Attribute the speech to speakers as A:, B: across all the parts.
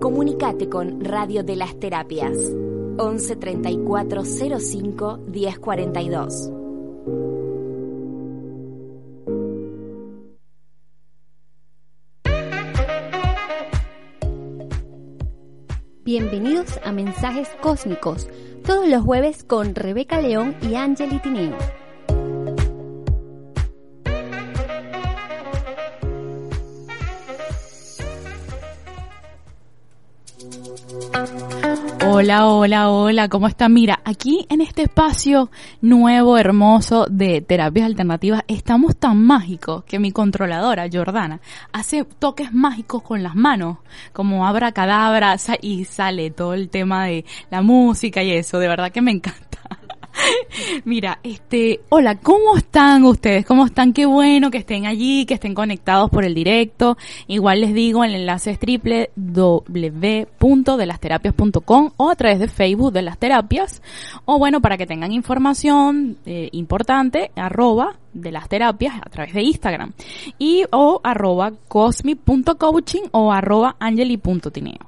A: Comunicate con Radio de las Terapias 11 34 05 1042.
B: Bienvenidos a Mensajes Cósmicos, todos los jueves con Rebeca León y Angeli Tineo.
C: Hola, hola, hola, ¿cómo están? Mira, aquí en este espacio nuevo, hermoso de terapias alternativas, estamos tan mágicos que mi controladora, Jordana, hace toques mágicos con las manos, como abra cadabra y sale todo el tema de la música y eso, de verdad que me encanta. Mira, este, hola, ¿cómo están ustedes? ¿Cómo están? Qué bueno que estén allí, que estén conectados por el directo. Igual les digo, el enlace es www.delasterapias.com o a través de Facebook de las terapias. O bueno, para que tengan información eh, importante, arroba de las terapias a través de Instagram. Y o arroba cosmi.coaching o arroba angeli.tineo.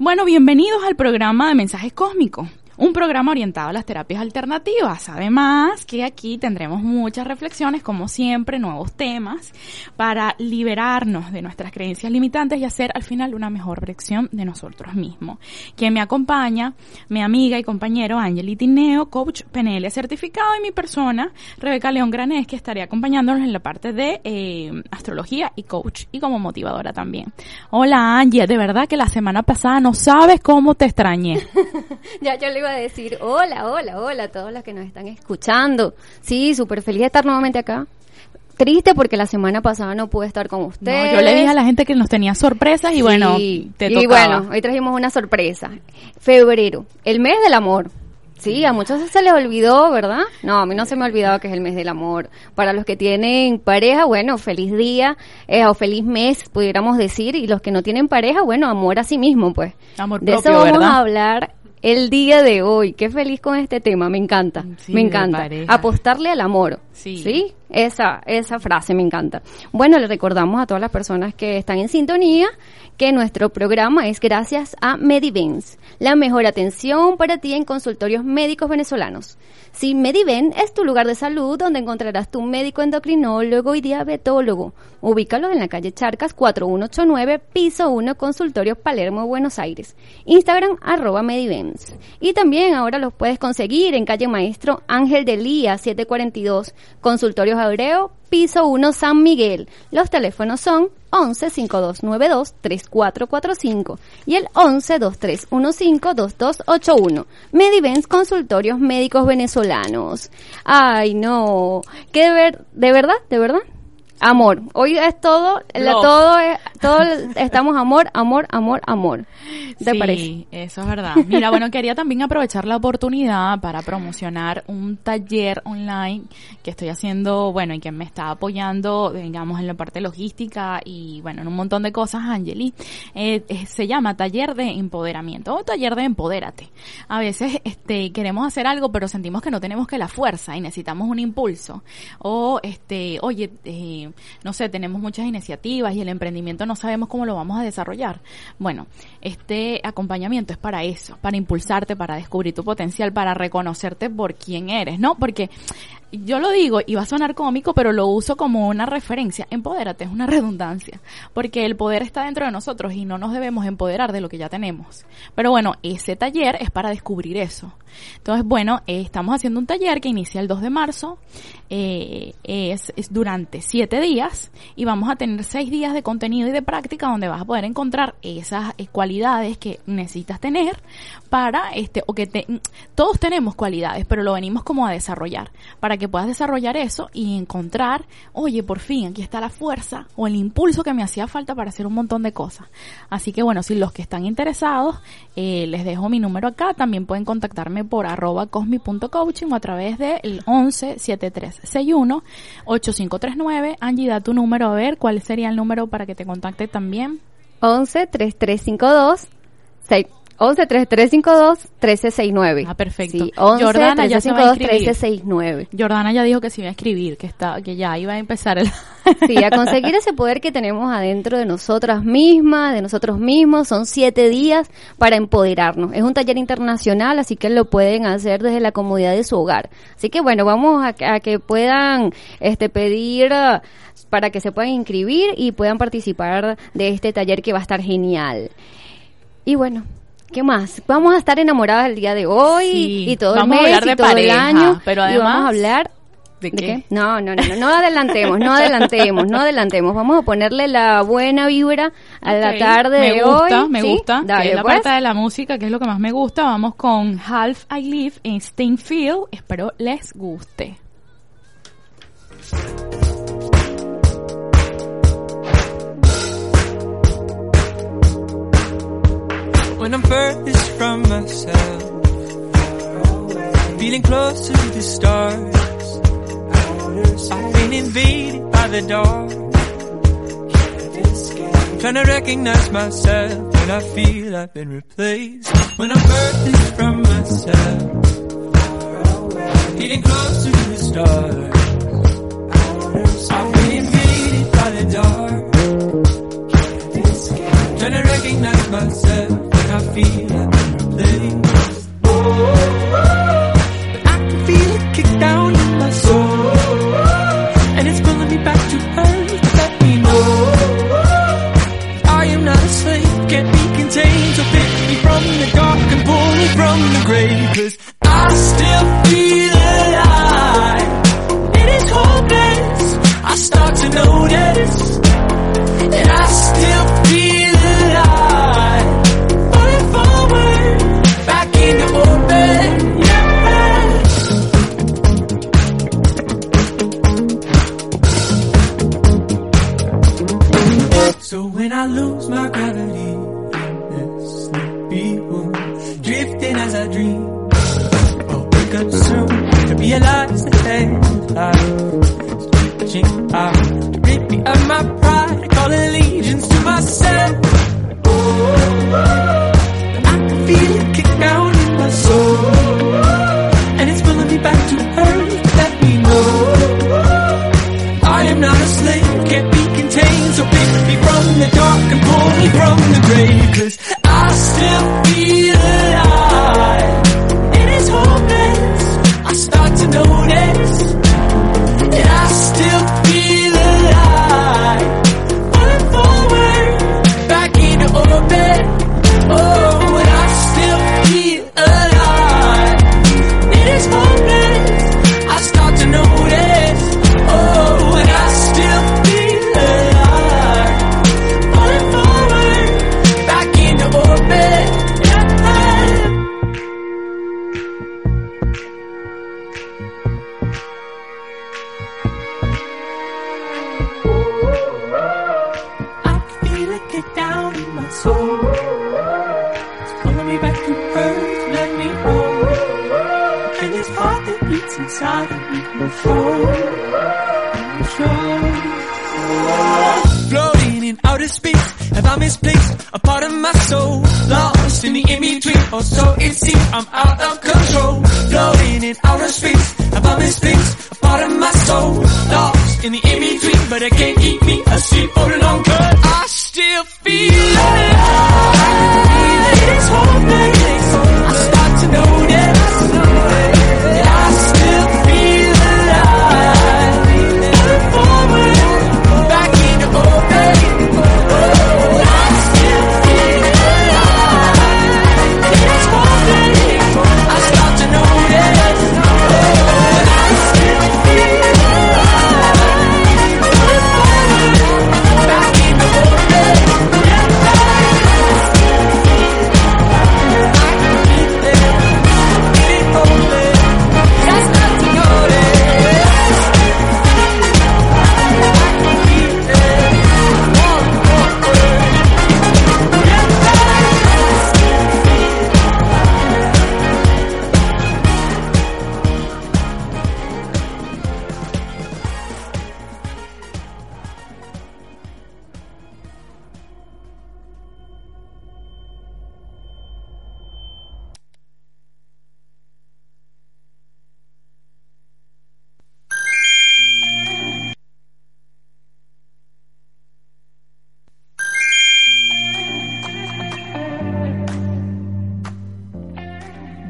C: Bueno, bienvenidos al programa de mensajes cósmicos un programa orientado a las terapias alternativas. Además que aquí tendremos muchas reflexiones, como siempre, nuevos temas para liberarnos de nuestras creencias limitantes y hacer al final una mejor versión de nosotros mismos. Quien me acompaña, mi amiga y compañero Angeli Tineo, coach PNL certificado y mi persona, Rebeca León Granés, que estaré acompañándonos en la parte de eh, astrología y coach y como motivadora también. Hola Angie, de verdad que la semana pasada no sabes cómo te extrañé.
B: ya yo le a decir hola, hola, hola a todos los que nos están escuchando. Sí, súper feliz de estar nuevamente acá. Triste porque la semana pasada no pude estar con ustedes.
C: yo le dije a la gente que nos tenía sorpresas y bueno, te
B: Y bueno, hoy trajimos una sorpresa. Febrero, el mes del amor. Sí, a muchos se les olvidó, ¿verdad? No, a mí no se me ha olvidado que es el mes del amor. Para los que tienen pareja, bueno, feliz día eh, o feliz mes, pudiéramos decir. Y los que no tienen pareja, bueno, amor a sí mismo, pues.
C: Amor
B: de
C: eso
B: vamos a hablar el día de hoy. Qué feliz con este tema, me encanta, me encanta. Apostarle al amor. Sí. Esa, esa frase me encanta. Bueno, le recordamos a todas las personas que están en sintonía que nuestro programa es gracias a Medivens, la mejor atención para ti en consultorios médicos venezolanos. Sí, Mediven es tu lugar de salud donde encontrarás tu médico endocrinólogo y diabetólogo. Ubícalo en la calle Charcas 4189, piso 1, consultorio Palermo, Buenos Aires. Instagram arroba. Y también ahora los puedes conseguir en calle Maestro Ángel de Lía 742, consultorios Abreu, piso 1 San Miguel. Los teléfonos son 11 5292 3445 y el 11 2315 2281. Medivens Consultorios Médicos Venezolanos. Ay, no. ¿Qué de ver, de verdad? ¿De verdad? Amor. Hoy es todo, todo es, todo estamos amor, amor, amor, amor. ¿Te
C: sí, eso es verdad. Mira, bueno, quería también aprovechar la oportunidad para promocionar un taller online que estoy haciendo, bueno, y que me está apoyando, digamos, en la parte logística y, bueno, en un montón de cosas, Angeli. Eh, eh, se llama Taller de Empoderamiento o Taller de Empodérate. A veces, este, queremos hacer algo, pero sentimos que no tenemos que la fuerza y necesitamos un impulso. O, este, oye, eh, no sé, tenemos muchas iniciativas y el emprendimiento no sabemos cómo lo vamos a desarrollar. Bueno, este acompañamiento es para eso, para impulsarte, para descubrir tu potencial, para reconocerte por quién eres, ¿no? Porque yo lo digo y va a sonar cómico, pero lo uso como una referencia. Empodérate, es una redundancia, porque el poder está dentro de nosotros y no nos debemos empoderar de lo que ya tenemos. Pero bueno, ese taller es para descubrir eso. Entonces, bueno, eh, estamos haciendo un taller que inicia el 2 de marzo, eh, es, durante 7 días y vamos a tener 6 días de contenido y de práctica donde vas a poder encontrar esas eh, cualidades que necesitas tener para, este, o que te, todos tenemos cualidades, pero lo venimos como a desarrollar, para que puedas desarrollar eso y encontrar, oye, por fin, aquí está la fuerza o el impulso que me hacía falta para hacer un montón de cosas. Así que bueno, si los que están interesados, les dejo mi número acá, también pueden contactarme por arroba cosmi.coaching o a través del 11 7361 8539. Angie, da tu número a ver cuál sería el número para que te contacte también.
B: 11 3352 6 11 3352 1369.
D: Ah, perfecto. Sí, 11 Jordana
B: 1369.
D: Jordana ya dijo que se iba a escribir, que está que ya iba a empezar el
B: Sí, a conseguir ese poder que tenemos adentro de nosotras mismas, de nosotros mismos, son siete días para empoderarnos. Es un taller internacional, así que lo pueden hacer desde la comodidad de su hogar. Así que bueno, vamos a, a que puedan este pedir uh, para que se puedan inscribir y puedan participar de este taller que va a estar genial. Y bueno, ¿Qué más? Vamos a estar enamoradas el día de hoy y todo el mes y todo el año. Pero además, y vamos a hablar ¿De, qué? No, no, no, no, no adelantemos, no adelantemos, no adelantemos. Vamos a ponerle la buena vibra a la tarde
D: me
B: de
D: gusta,
B: hoy.
D: Me gusta, me gusta. la pues. parte de la música, que es lo que más me gusta. Vamos con Half I Live en Steinfield. Espero les guste. When I'm furthest from myself. Feeling closer to the stars. I've been invaded by the dark. Trying to recognize myself when I feel I've been replaced. When I'm furthest from myself. Feeling closer to the stars. I've been invaded by the dark. Trying to recognize myself. I feel like I'm playing.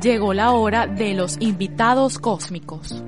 C: Llegó la hora de los invitados cósmicos.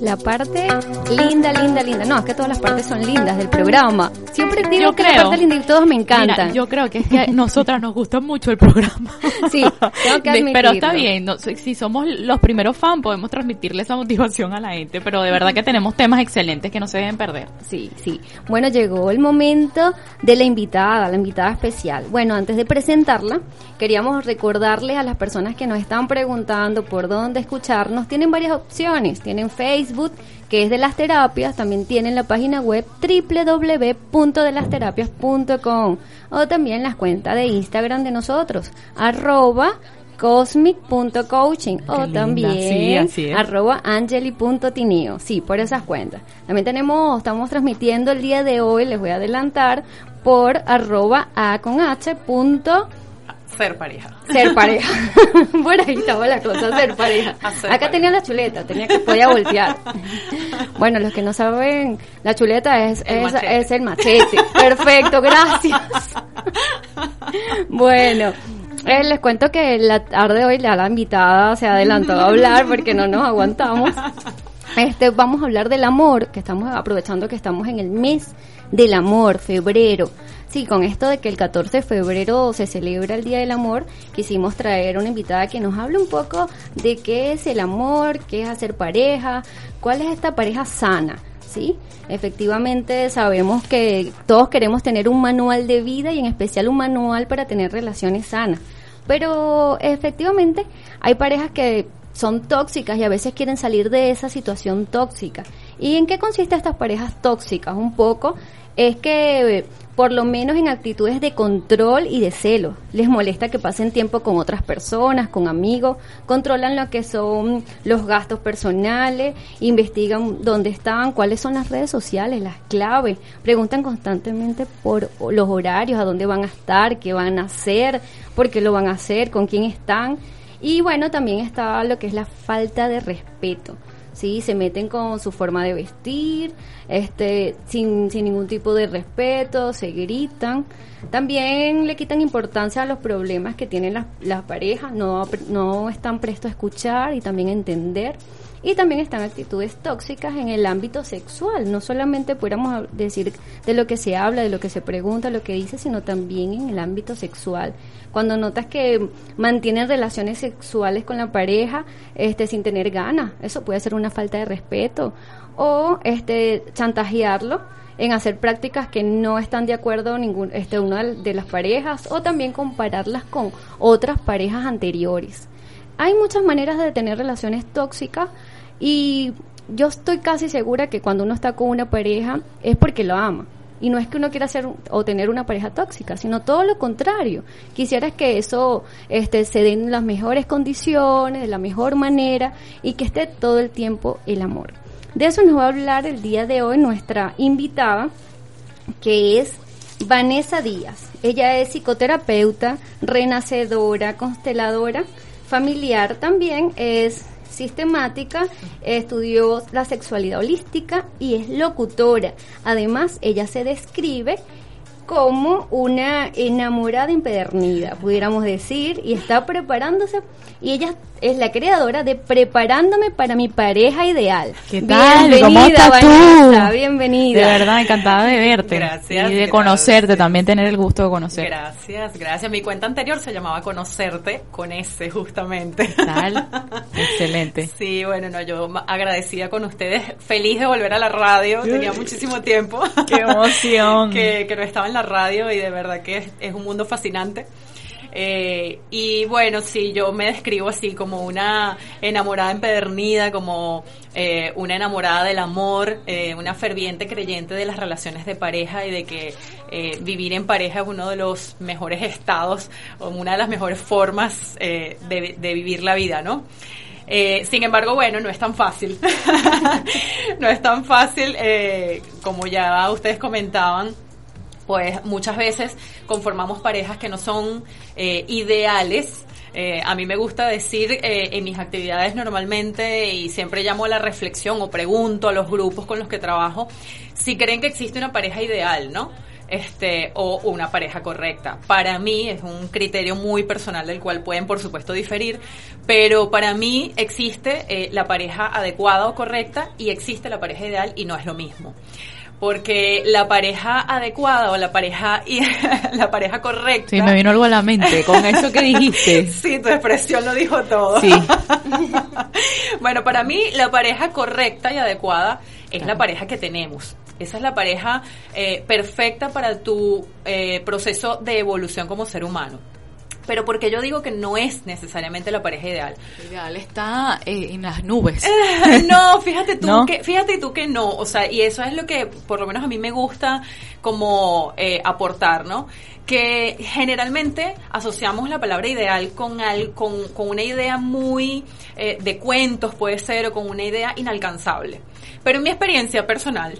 B: la parte linda, linda, linda. No, es que todas las partes son lindas del programa. Siempre digo que la parte todos me encantan.
C: yo creo que es que a nosotras nos gusta mucho el programa.
B: Sí, tengo que admitirlo.
C: Pero está bien, si somos los primeros fans podemos transmitirle esa motivación a la gente, pero de verdad que tenemos temas excelentes que no se deben perder.
B: Sí, sí. Bueno, llegó el momento de la invitada, la invitada especial. Bueno, antes de presentarla, queríamos recordarles a las personas que nos están preguntando por dónde escucharnos, tienen varias opciones, tienen Facebook, que es de las terapias, también tienen la página web www.delasterapias.com o también las cuentas de Instagram de nosotros, arroba cosmic.coaching o también arroba angeli.tinio. Sí, por esas cuentas. También tenemos, estamos transmitiendo el día de hoy, les voy a adelantar, por arroba a con h
C: ser pareja.
B: Ser pareja. Por ahí estaba la cosa, ser pareja. Acá tenía la chuleta, tenía que podía voltear. bueno, los que no saben, la chuleta es el, es, es el machete. Perfecto, gracias. bueno. Eh, les cuento que la tarde de hoy la invitada se adelantó a hablar porque no nos aguantamos. Este, vamos a hablar del amor, que estamos aprovechando que estamos en el mes del amor, febrero. Sí, con esto de que el 14 de febrero se celebra el Día del Amor, quisimos traer una invitada que nos hable un poco de qué es el amor, qué es hacer pareja, cuál es esta pareja sana. ¿sí? Efectivamente sabemos que todos queremos tener un manual de vida y en especial un manual para tener relaciones sanas. Pero efectivamente hay parejas que son tóxicas y a veces quieren salir de esa situación tóxica. ¿Y en qué consiste estas parejas tóxicas? Un poco es que por lo menos en actitudes de control y de celo. Les molesta que pasen tiempo con otras personas, con amigos, controlan lo que son los gastos personales, investigan dónde están, cuáles son las redes sociales, las claves, preguntan constantemente por los horarios, a dónde van a estar, qué van a hacer, por qué lo van a hacer, con quién están. Y bueno, también está lo que es la falta de respeto. ¿Sí? Se meten con su forma de vestir, este, sin, sin ningún tipo de respeto, se gritan. También le quitan importancia a los problemas que tienen las, las parejas, no, no están prestos a escuchar y también a entender. Y también están actitudes tóxicas en el ámbito sexual. No solamente pudiéramos decir de lo que se habla, de lo que se pregunta, lo que dice, sino también en el ámbito sexual. Cuando notas que mantienen relaciones sexuales con la pareja este, sin tener ganas, eso puede ser una falta de respeto. O este, chantajearlo en hacer prácticas que no están de acuerdo ningún este una de las parejas o también compararlas con otras parejas anteriores. Hay muchas maneras de tener relaciones tóxicas y yo estoy casi segura que cuando uno está con una pareja es porque lo ama. Y no es que uno quiera hacer o tener una pareja tóxica, sino todo lo contrario. Quisieras que eso este, se den las mejores condiciones, de la mejor manera y que esté todo el tiempo el amor. De eso nos va a hablar el día de hoy nuestra invitada, que es Vanessa Díaz. Ella es psicoterapeuta, renacedora, consteladora familiar también, es sistemática, estudió la sexualidad holística y es locutora. Además, ella se describe como una enamorada empedernida, pudiéramos decir, y está preparándose, y ella es la creadora de Preparándome para mi pareja ideal.
C: ¿Qué tal?
B: Bienvenida, Vanessa, bienvenida.
C: De verdad, encantada de verte.
B: Gracias.
C: Y de conocerte, también tener el gusto de conocer.
E: Gracias, gracias. Mi cuenta anterior se llamaba Conocerte, con ese justamente.
C: Tal. Excelente.
E: Sí, bueno, no, yo agradecida con ustedes, feliz de volver a la radio, tenía muchísimo tiempo.
C: Qué emoción.
E: que, que no estaba en la radio y de verdad que es un mundo fascinante. Eh, y bueno, sí, yo me describo así como una enamorada empedernida, como eh, una enamorada del amor, eh, una ferviente creyente de las relaciones de pareja y de que vivir en pareja es uno de los mejores estados o una de las mejores formas de, de, vivir la vida, ¿no? sin embargo, bueno, no es tan fácil. no es tan fácil, como ya ustedes comentaban, pues muchas veces conformamos parejas que no son eh, ideales. Eh, a mí me gusta decir eh, en mis actividades normalmente y siempre llamo a la reflexión o pregunto a los grupos con los que trabajo si creen que existe una pareja ideal, ¿no? este, o una pareja correcta. Para mí es un criterio muy personal del cual pueden, por supuesto, diferir, pero para mí existe eh, la pareja adecuada o correcta y existe la pareja ideal y no es lo mismo porque la pareja adecuada o la pareja la pareja correcta.
C: Sí, me vino algo a la mente con eso que dijiste.
E: sí, tu expresión lo dijo todo. Sí. bueno, para mí la pareja correcta y adecuada es la pareja que tenemos. Esa es la pareja eh, perfecta para tu eh, proceso de evolución como ser humano pero porque yo digo que no es necesariamente la pareja ideal.
C: Ideal está eh, en las nubes.
E: no, fíjate tú que fíjate tú que no, o sea, y eso es lo que por lo menos a mí me gusta como eh, aportar, ¿no? Que generalmente asociamos la palabra ideal con, al, con, una idea muy eh, de cuentos, puede ser, o con una idea inalcanzable. Pero en mi experiencia personal,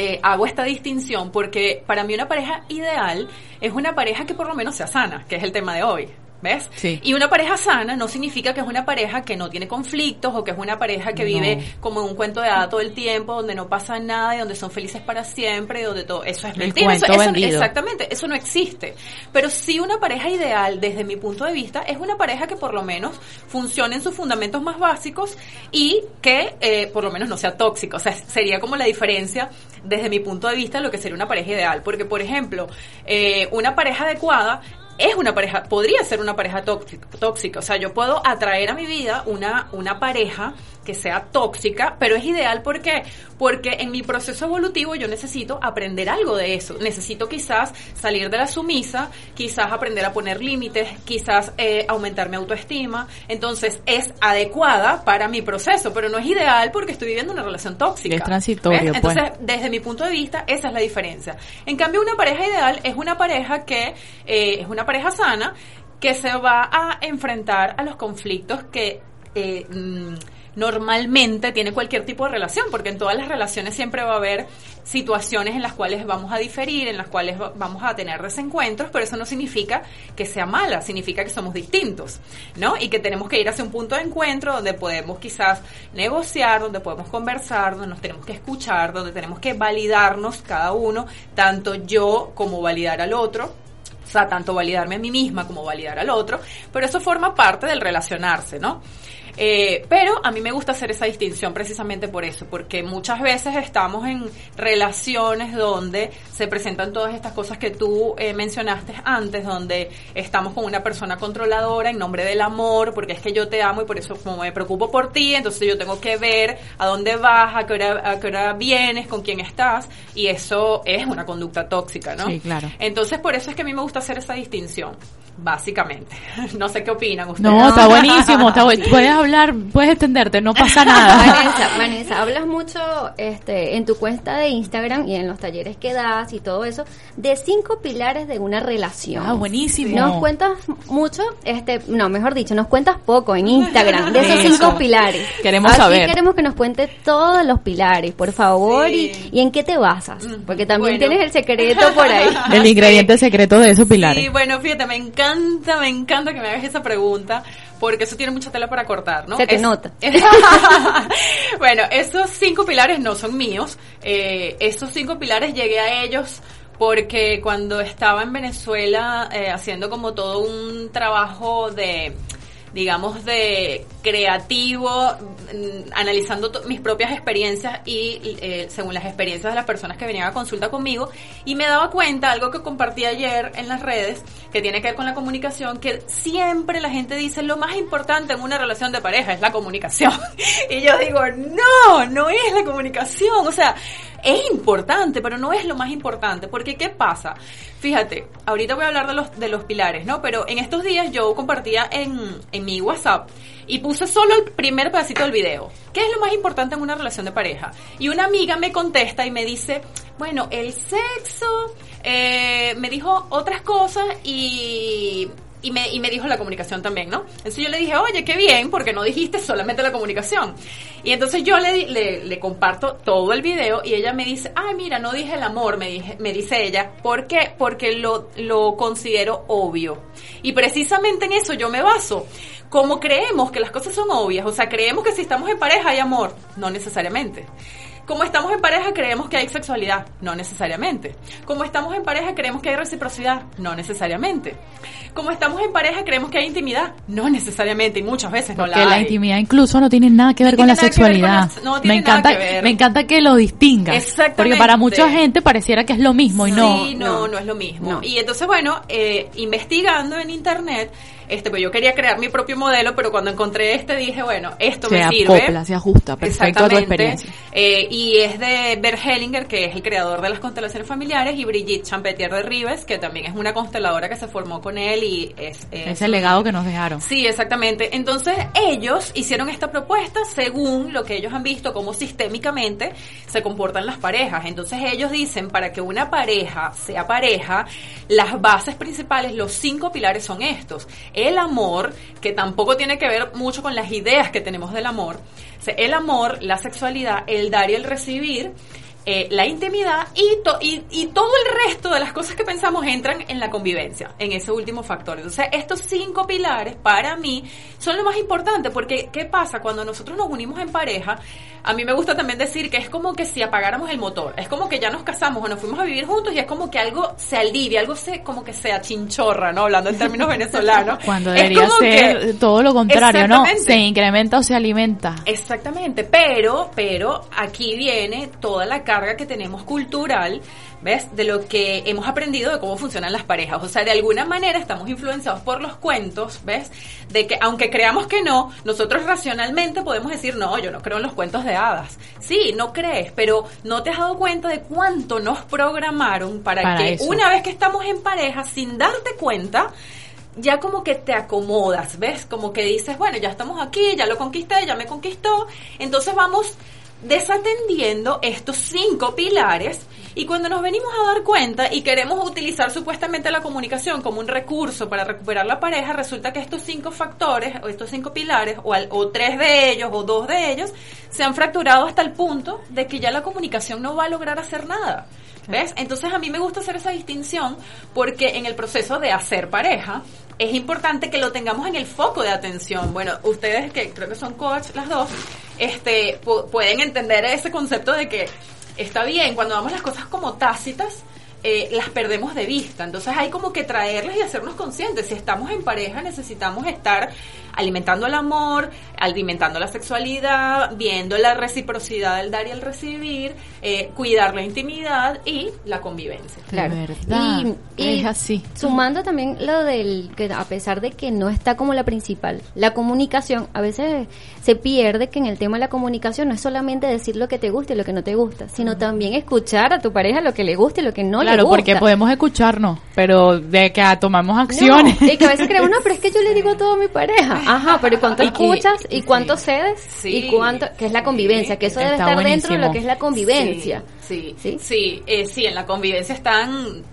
E: eh, hago esta distinción porque para mí una pareja ideal es una pareja que por lo menos sea sana, que es el tema de hoy. ¿Ves? Sí. Y una pareja sana no significa que es una pareja que no tiene conflictos o que es una pareja que vive como en un cuento de hada todo el tiempo, donde no pasa nada y donde son felices para siempre, y donde todo eso es mentira. Eso, exactamente, eso no existe. Pero sí una pareja ideal, desde mi punto de vista, es una pareja que por lo menos funcione en sus fundamentos más básicos y que eh, por lo menos no sea tóxica. O sea, sería como la diferencia desde mi punto de vista lo que sería una pareja ideal. Porque, por ejemplo, eh, una pareja adecuada es una pareja, podría ser una pareja tóxica. O sea, yo puedo atraer a mi vida una, una pareja que sea tóxica, pero es ideal ¿por qué? porque en mi proceso evolutivo yo necesito aprender algo de eso. Necesito quizás salir de la sumisa, quizás aprender a poner límites, quizás eh, aumentar mi autoestima. Entonces es adecuada para mi proceso, pero no es ideal porque estoy viviendo una relación tóxica.
C: Es transitorio.
E: Pues. Entonces, desde mi punto de vista, esa es la diferencia. En cambio, una pareja ideal es una pareja que eh, es una pareja sana que se va a enfrentar a los conflictos que eh, mm, normalmente tiene cualquier tipo de relación, porque en todas las relaciones siempre va a haber situaciones en las cuales vamos a diferir, en las cuales vamos a tener desencuentros, pero eso no significa que sea mala, significa que somos distintos, ¿no? Y que tenemos que ir hacia un punto de encuentro donde podemos quizás negociar, donde podemos conversar, donde nos tenemos que escuchar, donde tenemos que validarnos cada uno, tanto yo como validar al otro, o sea, tanto validarme a mí misma como validar al otro, pero eso forma parte del relacionarse, ¿no? Eh, pero a mí me gusta hacer esa distinción precisamente por eso, porque muchas veces estamos en relaciones donde se presentan todas estas cosas que tú eh, mencionaste antes, donde estamos con una persona controladora en nombre del amor, porque es que yo te amo y por eso como me preocupo por ti, entonces yo tengo que ver a dónde vas, a qué hora, a qué hora vienes, con quién estás, y eso es una conducta tóxica, ¿no?
C: Sí, claro.
E: Entonces por eso es que a mí me gusta hacer esa distinción, básicamente. no sé qué opinan ustedes.
C: No, está buenísimo, está Puedes hablar puedes extenderte, no pasa nada.
B: Vanessa, Vanessa, hablas mucho este, en tu cuenta de Instagram y en los talleres que das y todo eso de cinco pilares de una relación.
C: Ah, buenísimo.
B: Nos cuentas mucho, este, no, mejor dicho, nos cuentas poco en Instagram de esos cinco pilares.
C: Queremos saber.
B: queremos que nos cuente todos los pilares, por favor, y, en qué te basas, mm, porque también tienes el secreto por ahí.
C: El ingrediente secreto de esos pilares.
E: Sí, bueno, fíjate, me encanta, me encanta que me hagas esa pregunta porque eso tiene mucha tela para cortar, ¿no?
B: Se te nota.
E: bueno, esos cinco pilares no son míos. Eh, esos cinco pilares llegué a ellos porque cuando estaba en Venezuela eh, haciendo como todo un trabajo de digamos, de creativo, mm, analizando mis propias experiencias y eh, según las experiencias de las personas que venían a consulta conmigo, y me daba cuenta, algo que compartí ayer en las redes, que tiene que ver con la comunicación, que siempre la gente dice lo más importante en una relación de pareja es la comunicación. y yo digo, no, no es la comunicación, o sea, es importante, pero no es lo más importante, porque ¿qué pasa? Fíjate, ahorita voy a hablar de los, de los pilares, ¿no? Pero en estos días yo compartía en, en mi WhatsApp y puse solo el primer pedacito del video. ¿Qué es lo más importante en una relación de pareja? Y una amiga me contesta y me dice, bueno, el sexo, eh, me dijo otras cosas y y me, y me dijo la comunicación también, ¿no? Entonces yo le dije, oye, qué bien, porque no dijiste solamente la comunicación. Y entonces yo le, le, le comparto todo el video y ella me dice, ay, mira, no dije el amor, me, dije, me dice ella. ¿Por qué? Porque lo, lo considero obvio. Y precisamente en eso yo me baso. Como creemos que las cosas son obvias, o sea, creemos que si estamos en pareja hay amor, no necesariamente como estamos en pareja creemos que hay sexualidad, no necesariamente. Como estamos en pareja creemos que hay reciprocidad, no necesariamente. Como estamos en pareja creemos que hay intimidad, no necesariamente y muchas veces no
C: la, la intimidad incluso no tiene nada que ver con la sexualidad. no me encanta, me encanta que lo distingas. Exactamente. Porque para mucha gente pareciera que es lo mismo y no.
E: Sí, no, no, es lo mismo. Y entonces bueno, eh, investigando en internet este, pues yo quería crear mi propio modelo, pero cuando encontré este dije, bueno, esto me sirve.
C: Acopla, se ajusta perfecto a tu experiencia.
E: Eh, y es de Bert Hellinger, que es el creador de las constelaciones familiares, y Brigitte Champetier de Rives, que también es una consteladora que se formó con él y es...
C: es el legado que nos dejaron.
E: Sí, exactamente. Entonces ellos hicieron esta propuesta según lo que ellos han visto, cómo sistémicamente se comportan las parejas. Entonces ellos dicen, para que una pareja sea pareja, las bases principales, los cinco pilares son estos el amor, que tampoco tiene que ver mucho con las ideas que tenemos del amor, el amor, la sexualidad, el dar y el recibir, eh, la intimidad y, y, y, todo el resto de las cosas que pensamos entran en la convivencia, en ese último factor. Entonces, estos cinco pilares para mí son lo más importante porque ¿qué pasa? Cuando nosotros nos unimos en pareja, a mí me gusta también decir que es como que si apagáramos el motor, es como que ya nos casamos o nos fuimos a vivir juntos y es como que algo se alivia, algo se como que se achinchorra, ¿no? Hablando en términos venezolanos.
C: Cuando debería ser todo lo contrario, ¿no? Se incrementa o se alimenta.
E: Exactamente, pero, pero aquí viene toda la carga que tenemos cultural, ¿ves? De lo que hemos aprendido de cómo funcionan las parejas. O sea, de alguna manera estamos influenciados por los cuentos, ¿ves? De que aunque creamos que no, nosotros racionalmente podemos decir, no, yo no creo en los cuentos de hadas. Sí, no crees, pero no te has dado cuenta de cuánto nos programaron para, que una vez que estamos en pareja, sin darte cuenta, ya como que te acomodas, ¿ves? Como que dices, bueno, ya estamos aquí, ya lo conquisté, ya me conquistó, entonces vamos desatendiendo estos cinco pilares y cuando nos venimos a dar cuenta y queremos utilizar supuestamente la comunicación como un recurso para recuperar la pareja, resulta que estos cinco factores o estos cinco pilares o, o tres de ellos o dos de ellos se han fracturado hasta el punto de que ya la comunicación no va a lograr hacer nada. ¿Ves? Entonces a mí me gusta hacer esa distinción porque en el proceso de hacer pareja es importante que lo tengamos en el foco de atención. Bueno, ustedes que creo que son coach las dos, este, pueden entender ese concepto de que está bien, cuando damos las cosas como tácitas, eh, las perdemos de vista. Entonces hay como que traerlas y hacernos conscientes. Si estamos en pareja necesitamos estar alimentando el amor, alimentando la sexualidad, viendo la reciprocidad del dar y el recibir, eh, cuidar la intimidad y la convivencia.
B: Claro. Y, es así. Sumando también lo del que a pesar de que no está como la principal, la comunicación, a veces se pierde que en el tema de la comunicación no es solamente decir lo que te gusta y lo que no te gusta, sino también escuchar a tu pareja lo que le gusta y lo que no le gusta. Claro,
C: porque podemos escucharnos, pero de que tomamos acciones.
B: y que a veces creemos, no, pero es que yo le digo todo a mi pareja. Ajá, pero ¿y cuánto escuchas? ¿Y cuánto cedes? ¿Y cuánto? Que es la convivencia, que eso debe estar dentro de lo que es la convivencia.
E: Sí, sí, sí, eh, sí, en la convivencia están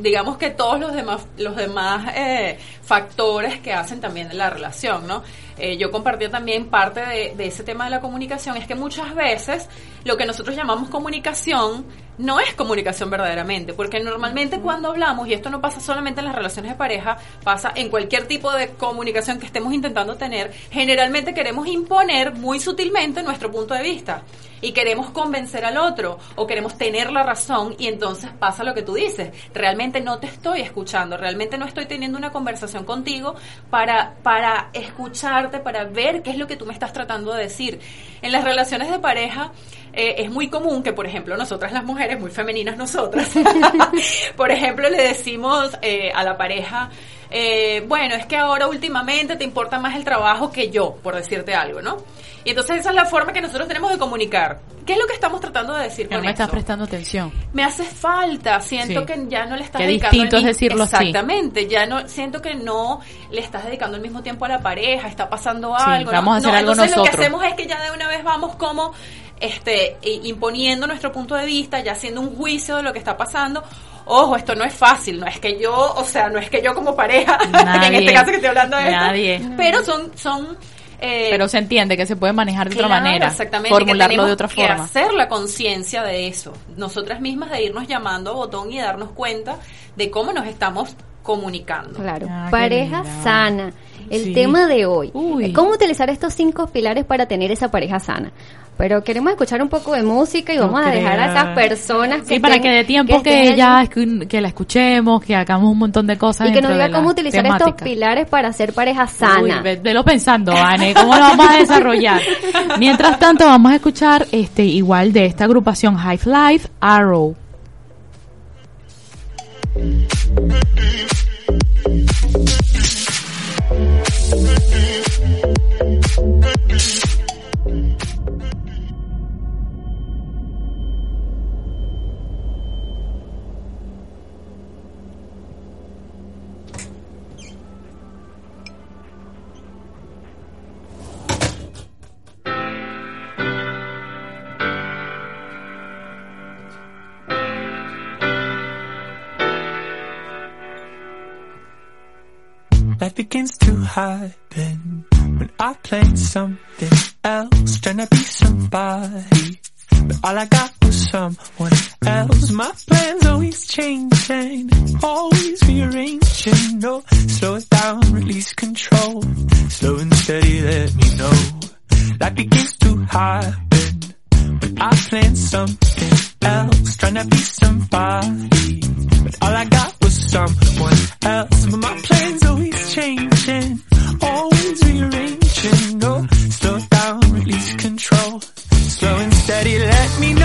E: digamos que todos los demás los demás eh, factores que hacen también la relación, ¿no? Eh, yo compartí también parte de, de, ese tema de la comunicación, es que muchas veces lo que nosotros llamamos comunicación no es comunicación verdaderamente, porque normalmente cuando hablamos, y esto no pasa solamente en las relaciones de pareja, pasa en cualquier tipo de comunicación que estemos intentando tener, generalmente queremos imponer muy sutilmente nuestro punto de vista y queremos convencer al otro o queremos tener la razón y entonces pasa lo que tú dices, realmente no te estoy escuchando, realmente no estoy teniendo una conversación contigo para, para para ver qué es lo que tú me estás tratando de decir. En las relaciones de pareja, eh, es muy común que, por ejemplo, nosotras las mujeres, muy femeninas nosotras, por ejemplo, le decimos eh, a la pareja, eh, bueno, es que ahora últimamente te importa más el trabajo que yo, por decirte algo, ¿no? Y entonces esa es la forma que nosotros tenemos de comunicar. ¿Qué es lo que estamos tratando de decir
C: que no me estás prestando atención.
E: Me hace falta, siento que ya no le estás
C: Qué
E: dedicando
C: distinto es decirlo
E: Exactamente, ya no siento que no le estás dedicando el mismo tiempo a la pareja, está pasando algo.
C: vamos a hacer algo
E: entonces
C: nosotros.
E: lo que hacemos es que ya de una vez vamos como este imponiendo nuestro punto de vista, ya haciendo un juicio de lo que está pasando ojo, esto no es fácil, no es que yo, o sea, no es que yo como pareja, en este caso que estoy hablando de
C: nadie.
E: esto, pero son, son
C: eh, pero se entiende que se puede manejar de otra manera, exactamente, formularlo de otra forma.
E: Que hacer la conciencia de eso, nosotras mismas de irnos llamando a botón y darnos cuenta de cómo nos estamos comunicando.
B: Claro, ah, pareja sana. El tema de hoy, ¿cómo utilizar estos cinco pilares para tener esa pareja sana? Pero queremos escuchar un poco de música y vamos a dejar a esas personas
C: que sí, para que de tiempo que, ya que la escuchemos, que hagamos un montón de cosas
B: y que nos diga cómo utilizar estos pilares para hacer pareja sana.
C: Uy, velo pensando, Anne, cómo lo vamos a desarrollar. Mientras tanto, vamos a escuchar este igual de esta agrupación High Life Arrow.
D: Begins happen when I play something else, trying to be somebody. But all I got was someone else. My plans always changing, always rearranging. No, slow it down, release control. Slow and steady, let me know. Life begins to happen when I plan something else, trying to be somebody. But all I got someone else. But my plans always changing, always rearranging. No, slow down, release control. Slow and steady, let me know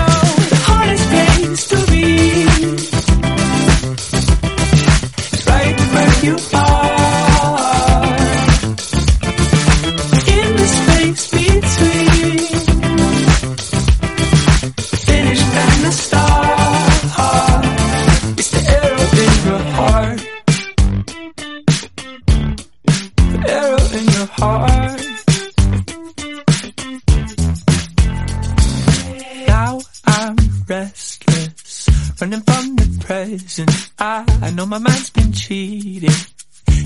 D: present. I, I know my mind's been cheating,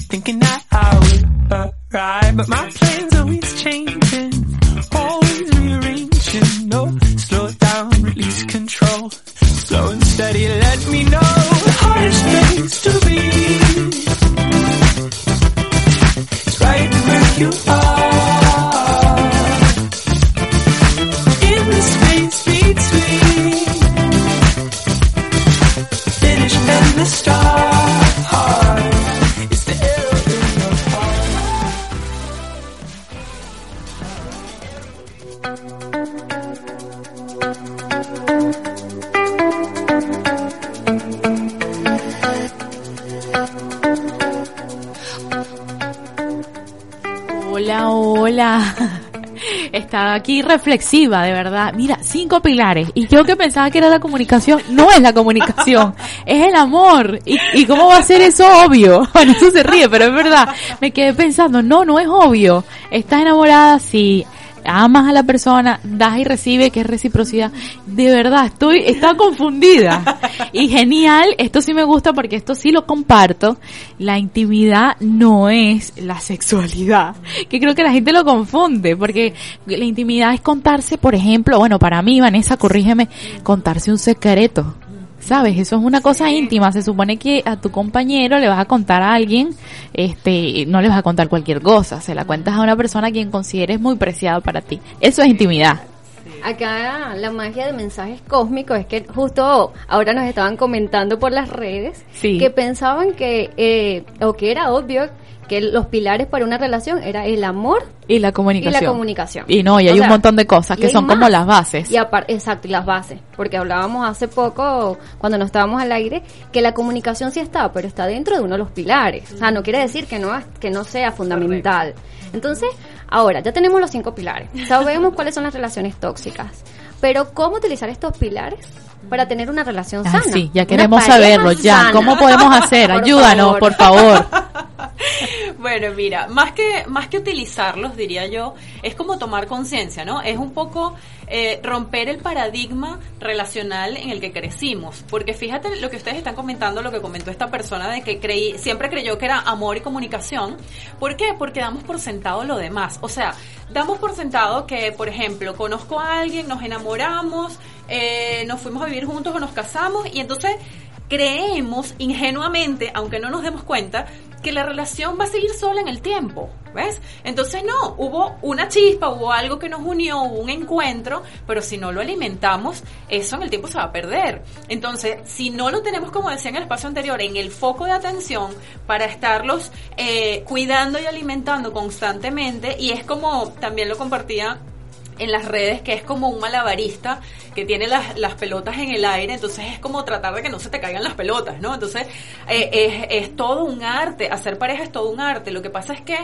D: thinking that I would arrive, but my plans always changing,
C: Estaba aquí reflexiva, de verdad. Mira, cinco pilares. Y yo que pensaba que era la comunicación, no es la comunicación, es el amor. ¿Y, y cómo va a ser eso obvio? Bueno, eso se ríe, pero es verdad. Me quedé pensando, no, no es obvio. Estás enamorada, sí. Amas a la persona, das y recibes, que es reciprocidad. De verdad, estoy, está confundida. Y genial, esto sí me gusta porque esto sí lo comparto. La intimidad no es la sexualidad. Que creo que la gente lo confunde, porque la intimidad es contarse, por ejemplo, bueno, para mí, Vanessa, corrígeme, contarse un secreto. ¿Sabes? Eso es una cosa íntima. Se supone que a tu compañero le vas a contar a alguien, este, no le vas a contar cualquier cosa. Se la cuentas a una persona a quien consideres muy preciado para ti. Eso es intimidad.
B: Acá la magia de mensajes cósmicos es que justo ahora nos estaban comentando por las redes
C: Sí.
B: que pensaban que, eh, o que era obvio que los pilares para una relación era el amor
C: Y la
B: y
C: comunicación.
B: la comunicación.
C: Y no, y
B: O
C: hay un montón de cosas
B: y
C: que son como las bases.
B: Y exacto, y las bases. Porque hablábamos hace poco, cuando no estábamos al aire, que la comunicación sí está, pero está dentro de uno de los pilares. O sea, no quiere decir que no, que no sea fundamental. Entonces, ahora, ya tenemos los cinco pilares. Sabemos cuáles son las relaciones tóxicas. Pero, ¿cómo utilizar estos pilares para tener una relación
C: Ah,
B: sana?
C: sí, ya queremos saberlo, ya.
B: sana.
C: ¿Cómo podemos hacer?
B: Por
C: Ayúdanos,
B: favor.
C: por favor.
E: Bueno, mira, más que, más que utilizarlos, diría yo, es como tomar conciencia, ¿no? Es un poco eh, romper el paradigma relacional en el que crecimos. Porque fíjate lo que ustedes están comentando, lo que comentó esta persona de que creí, siempre creyó que era amor y comunicación. ¿Por qué? Porque damos por sentado lo demás. O sea, damos por sentado que, por ejemplo, conozco a alguien, nos enamoramos, eh, nos fuimos a vivir juntos o nos casamos y entonces creemos ingenuamente, aunque no nos demos cuenta, que la relación va a seguir sola en el tiempo, ¿ves? Entonces no, hubo una chispa, hubo algo que nos unió, hubo un encuentro, pero si no lo alimentamos, eso en el tiempo se va a perder. Entonces, si no lo tenemos, como decía en el espacio anterior, en el foco de atención para estarlos eh, cuidando y alimentando constantemente, y es como también lo compartía en las redes que es como un malabarista que tiene las, las, pelotas en el aire, entonces es como tratar de que no se te caigan las pelotas, ¿no? Entonces eh, es, es, todo un arte, hacer pareja es todo un arte. Lo que pasa es que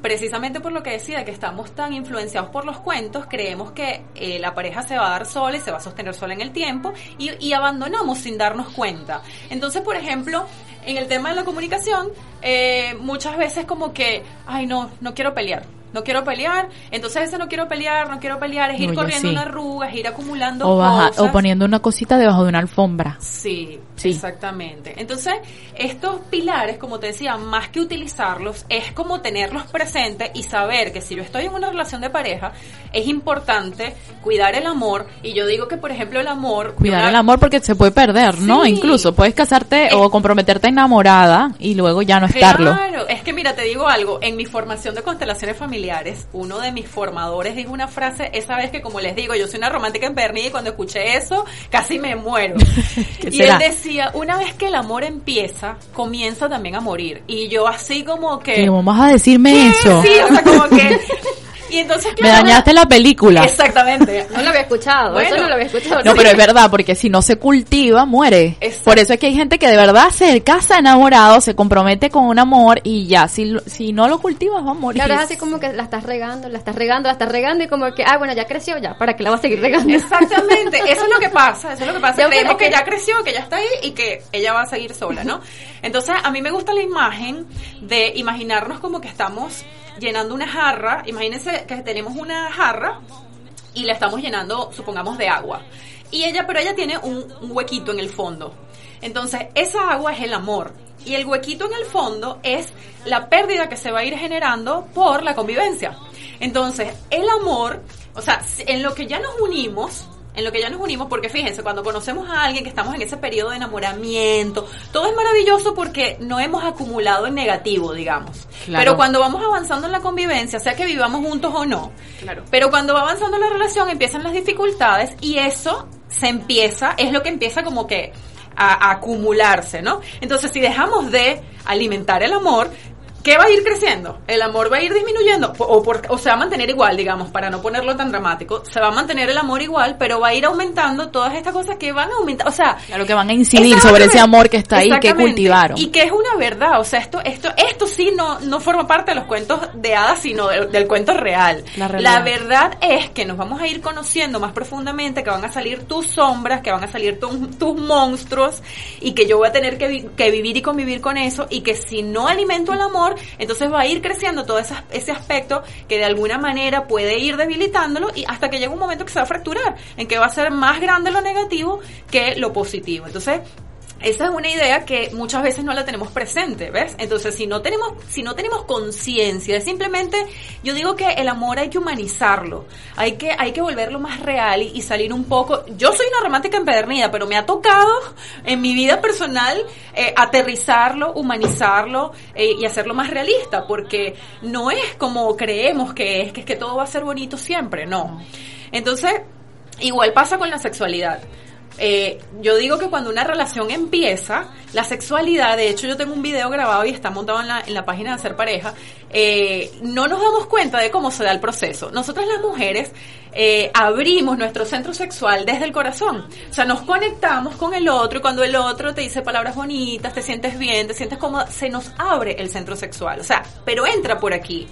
E: precisamente por lo que decía, que estamos tan influenciados por los cuentos, creemos que eh, la pareja se va a dar sola y se va a sostener sola en el tiempo y, abandonamos sin darnos cuenta. Entonces, por ejemplo, en el tema de la comunicación, eh, muchas veces como que, ay no, no quiero pelear no quiero pelear, entonces ese no quiero pelear, no quiero pelear, es ir corriendo una arruga, es ir acumulando
C: o
E: cosas.
C: O poniendo una cosita debajo de una alfombra.
E: Sí, sí, exactamente. Entonces, estos pilares, como te decía, más que utilizarlos, es como tenerlos presentes y saber que si yo estoy en una relación de pareja, es importante cuidar el amor, y yo digo que, por ejemplo, el amor...
C: Cuidar el amor porque se puede perder, ¿no? Incluso puedes casarte o comprometerte enamorada y luego ya no estarlo.
E: Claro, es que mira, te digo algo, en mi formación de constelaciones familiares, uno de mis formadores dijo una frase esa vez que como les digo, yo soy una romántica empedernida y cuando escuché eso casi me muero. y él decía, una vez que el amor empieza, comienza también a morir. Y yo así como que...
C: ¿Cómo vas a decirme eso?
E: Sí, o sea, como que y entonces,
C: Me dañaste la película.
E: Exactamente.
B: No lo había escuchado. eso no lo había escuchado.
C: No, pero es verdad, porque si no se cultiva, muere. Por eso es que hay gente que de verdad se casa enamorado, se compromete con un amor y ya, si, si no lo cultivas, va a morir.
B: Claro, es así como que la estás regando, la estás regando, la estás regando y como que, ah, bueno, ya creció ya, ¿para que la vas a seguir regando?
E: Exactamente. Eso es lo que pasa. Eso es lo que pasa. Creemos que ya creció, que ya está ahí y que ella va a seguir sola, ¿no? Entonces, a mí me gusta la imagen de imaginarnos como que estamos llenando una jarra, imagínense que tenemos una jarra y la estamos llenando, supongamos, de agua. Y ella, pero ella tiene un, huequito en el fondo. Entonces, esa agua es el amor. Y el huequito en el fondo es la pérdida que se va a ir generando por la convivencia. Entonces, el amor, o sea, en lo que ya nos unimos, en lo que ya nos unimos, porque fíjense, cuando conocemos a alguien que estamos en ese periodo de enamoramiento, todo es maravilloso porque no hemos acumulado en negativo, digamos. Pero cuando vamos avanzando en la convivencia, sea que vivamos juntos o no, claro. pero cuando va avanzando la relación empiezan las dificultades y eso se empieza, es lo que empieza como que a, a acumularse, ¿no? Entonces, si dejamos de alimentar el amor, ¿Qué va a ir creciendo? El amor va a ir disminuyendo o, por, o se va a mantener igual, digamos, para no ponerlo tan dramático. Se va a mantener el amor igual, pero va a ir aumentando todas estas cosas que van a aumentar. O sea,
C: claro que van a incidir sobre ese amor que está ahí, que cultivaron.
E: Y que es una verdad. O sea, esto, esto, esto sí no, no forma parte de los cuentos de hadas, sino del, cuento real. La, verdad es que nos vamos a ir conociendo más profundamente, que van a salir tus sombras, que van a salir tus monstruos, y que yo voy a tener que, que vivir y convivir con eso, y que si no alimento el amor, entonces va a ir creciendo todo ese aspecto que de alguna manera puede ir debilitándolo y hasta que llega un momento que se va a fracturar, en que va a ser más grande lo negativo que lo positivo. Entonces, esa es una idea que muchas veces no la tenemos presente, ¿ves? Entonces, si no tenemos, si no tenemos conciencia, simplemente, yo digo que el amor hay que humanizarlo, hay que, hay que volverlo más real y, salir un poco. Yo soy una romántica empedernida, pero me ha tocado en mi vida personal eh, aterrizarlo, humanizarlo eh, y hacerlo más realista, porque no es como creemos que es, que es que todo va a ser bonito siempre, no. Entonces, igual pasa con la sexualidad. Eh, yo digo que cuando una relación empieza, la sexualidad, de hecho yo tengo un video grabado y está montado en la, en la página de Hacer Pareja, eh, no nos damos cuenta de cómo se da el proceso. Nosotras las mujeres eh, abrimos nuestro centro sexual desde el corazón. O sea, nos conectamos con el otro y cuando el otro te dice palabras bonitas, te sientes bien, te sientes cómoda, se nos abre el centro sexual. O sea, pero entra por aquí.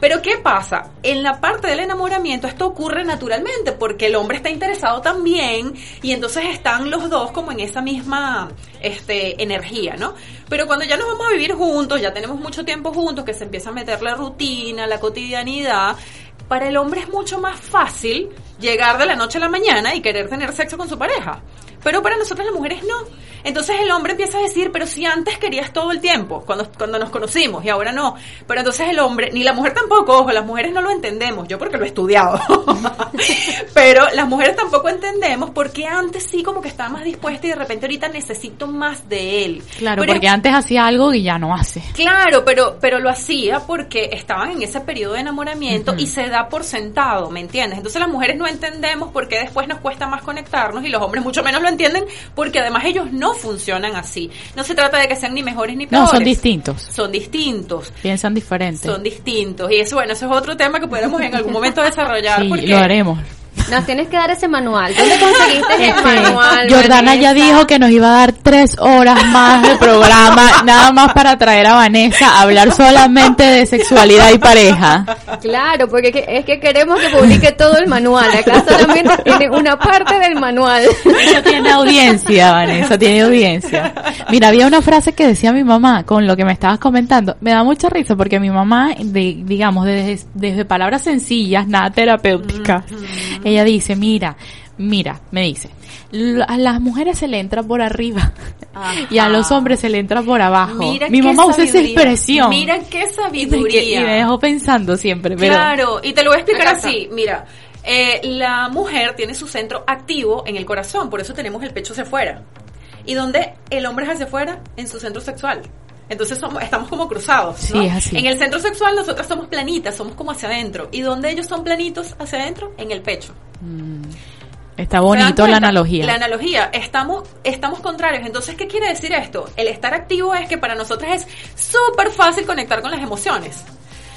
E: Pero ¿qué pasa? En la parte del enamoramiento esto ocurre naturalmente porque el hombre está interesado también y entonces están los dos como en esa misma este, energía, ¿no? Pero cuando ya nos vamos a vivir juntos, ya tenemos mucho tiempo juntos, que se empieza a meter la rutina, la cotidianidad, para el hombre es mucho más fácil llegar de la noche a la mañana y querer tener sexo con su pareja pero para nosotras las mujeres no. Entonces el hombre empieza a decir, pero si antes querías todo el tiempo, cuando, cuando nos conocimos y ahora no. Pero entonces el hombre, ni la mujer tampoco, ojo, las mujeres no lo entendemos, yo porque lo he estudiado. pero las mujeres tampoco entendemos porque antes sí como que estaba más dispuesta y de repente ahorita necesito más de él.
C: Claro, porque antes hacía algo y ya no hace.
E: Claro, pero, pero lo hacía porque estaban en ese periodo de enamoramiento y se da por sentado, ¿me entiendes? Entonces las mujeres no entendemos por qué después nos cuesta más conectarnos y los hombres mucho menos lo entienden porque además ellos no funcionan así. No se trata de que sean ni mejores ni peores.
C: No, son distintos.
E: Son distintos.
C: Piensan diferentes.
E: Son distintos. Y eso, bueno, eso es otro tema que podemos en algún momento desarrollar.
C: Sí, lo haremos.
B: Nos tienes que dar ese manual. ¿Dónde conseguiste ese este, manual?
C: Jordana ya dijo que nos iba a dar tres horas más de programa, nada más para traer a Vanessa a hablar solamente de sexualidad y pareja.
B: Claro, porque es que queremos que publique todo el manual. Acá solamente tiene una parte del manual.
C: Eso tiene audiencia, Vanessa, tiene audiencia. Mira, había una frase que decía mi mamá con lo que me estabas comentando. Me da mucha risa porque mi mamá, de, digamos, desde, desde palabras sencillas, nada terapéuticas, ella dice, mira, mira, me dice, a las mujeres se le entra por arriba y a los hombres se le entra por abajo. Mi mamá usa esa expresión.
E: Mira qué sabiduría.
C: Y, me dejó pensando siempre.
E: claro, y te lo voy a explicar así. Mira, eh, la mujer tiene su centro activo en el corazón, por eso tenemos el pecho hacia afuera. Y donde el hombre es hacia afuera, en su centro sexual. Entonces somos, estamos como cruzados.
C: Sí, es así.
E: En el centro sexual nosotras somos planitas, somos como hacia adentro. ¿Y donde ellos son planitos hacia adentro? En el pecho.
C: Mm. Está bonito la analogía.
E: La analogía, estamos, estamos contrarios. Entonces, ¿qué quiere decir esto? El estar activo es que para nosotras es súper fácil conectar con las emociones.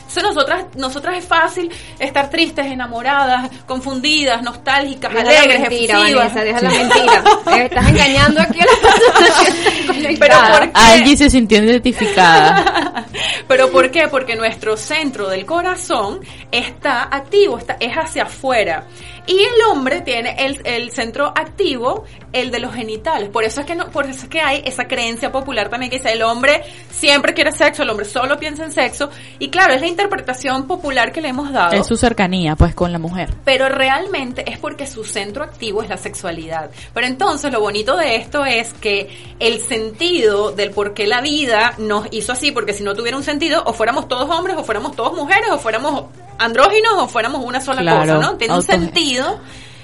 E: Entonces nosotras, nosotras es fácil estar tristes, enamoradas, confundidas, nostálgicas, alegres,
B: mentira, Vanessa, deja la mentira. Estás engañando aquí a las
C: Pero ¿por? Angie se sintió identificada.
E: Pero ¿por qué? Porque nuestro centro del corazón está activo, está, es hacia afuera. Y el hombre tiene el, el, centro activo, el de los genitales. Por eso es que no, por eso es que hay esa creencia popular también que dice el hombre siempre quiere sexo, el hombre solo piensa en sexo. Y claro, es la interpretación popular que le hemos dado.
C: Es su cercanía, pues, con la mujer.
E: Pero realmente es porque su centro activo es la sexualidad. Pero entonces lo bonito de esto es que el sentido del por qué la vida nos hizo así, porque si no tuviera un sentido, o fuéramos todos hombres, o fuéramos todos mujeres, o fuéramos andróginos o fuéramos una sola cosa, ¿no? Tiene un sentido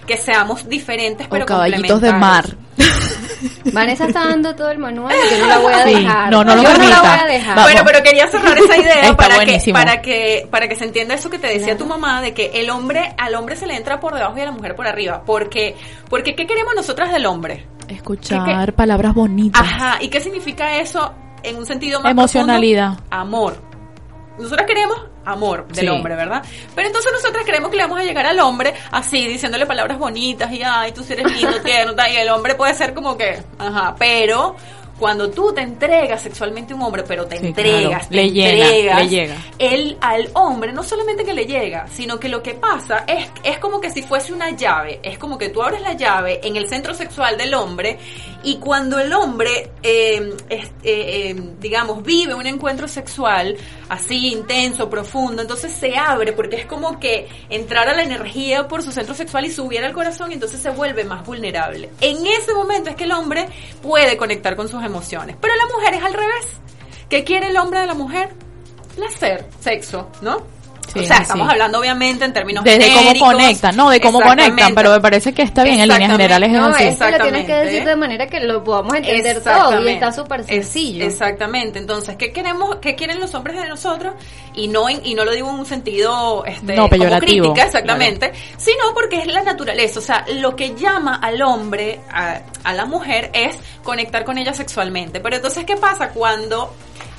E: que seamos diferentes pero o
C: caballitos de mar.
B: Vanessa está dando todo el manual yo no la voy a dejar.
C: No, no,
B: yo
C: no
B: la voy a dejar.
E: Bueno, pero quería cerrar esa idea para que, para que para que se entienda eso que te decía tu mamá de que el hombre al hombre se le entra por debajo y a la mujer por arriba, porque porque qué queremos nosotras del hombre?
C: Escuchar palabras bonitas.
E: Ajá, ¿y qué significa eso en un sentido más
C: emocionalidad?
E: Amor. Nosotras queremos amor del hombre, ¿verdad? Pero entonces nosotras creemos que le vamos a llegar al hombre así, diciéndole palabras bonitas y, ay, tú eres lindo, tierno, y el hombre puede ser como que, ajá, pero cuando tú te entregas sexualmente a un hombre, pero te entregas, te
C: le entregas, le llega.
E: él al hombre no solamente que le llega, sino que lo que pasa es, es como que si fuese una llave, es como que tú abres la llave en el centro sexual del hombre y cuando el hombre, eh, eh, eh, digamos, vive un encuentro sexual así intenso, profundo, entonces se abre porque es como que entrara la energía por su centro sexual y subiera al corazón y entonces se vuelve más vulnerable. En ese momento es que el hombre puede conectar con sus emociones. Pero la mujer es al revés. ¿Qué quiere el hombre de la mujer? Placer, sexo, ¿no? O sea, estamos hablando obviamente en términos
C: de cómo conectan, no, de cómo conectan, pero me parece que está bien en líneas generales
B: no, Eso lo tienes que decir de manera que lo podamos entender todo y está súper sencillo.
E: exactamente. Entonces, ¿qué queremos, qué quieren los hombres de nosotros? Y no y no lo digo en un sentido este
C: no, como crítica,
E: exactamente, sino porque es la naturaleza, o sea, lo que llama al hombre a, a la mujer es conectar con ella sexualmente. Pero entonces, ¿qué pasa cuando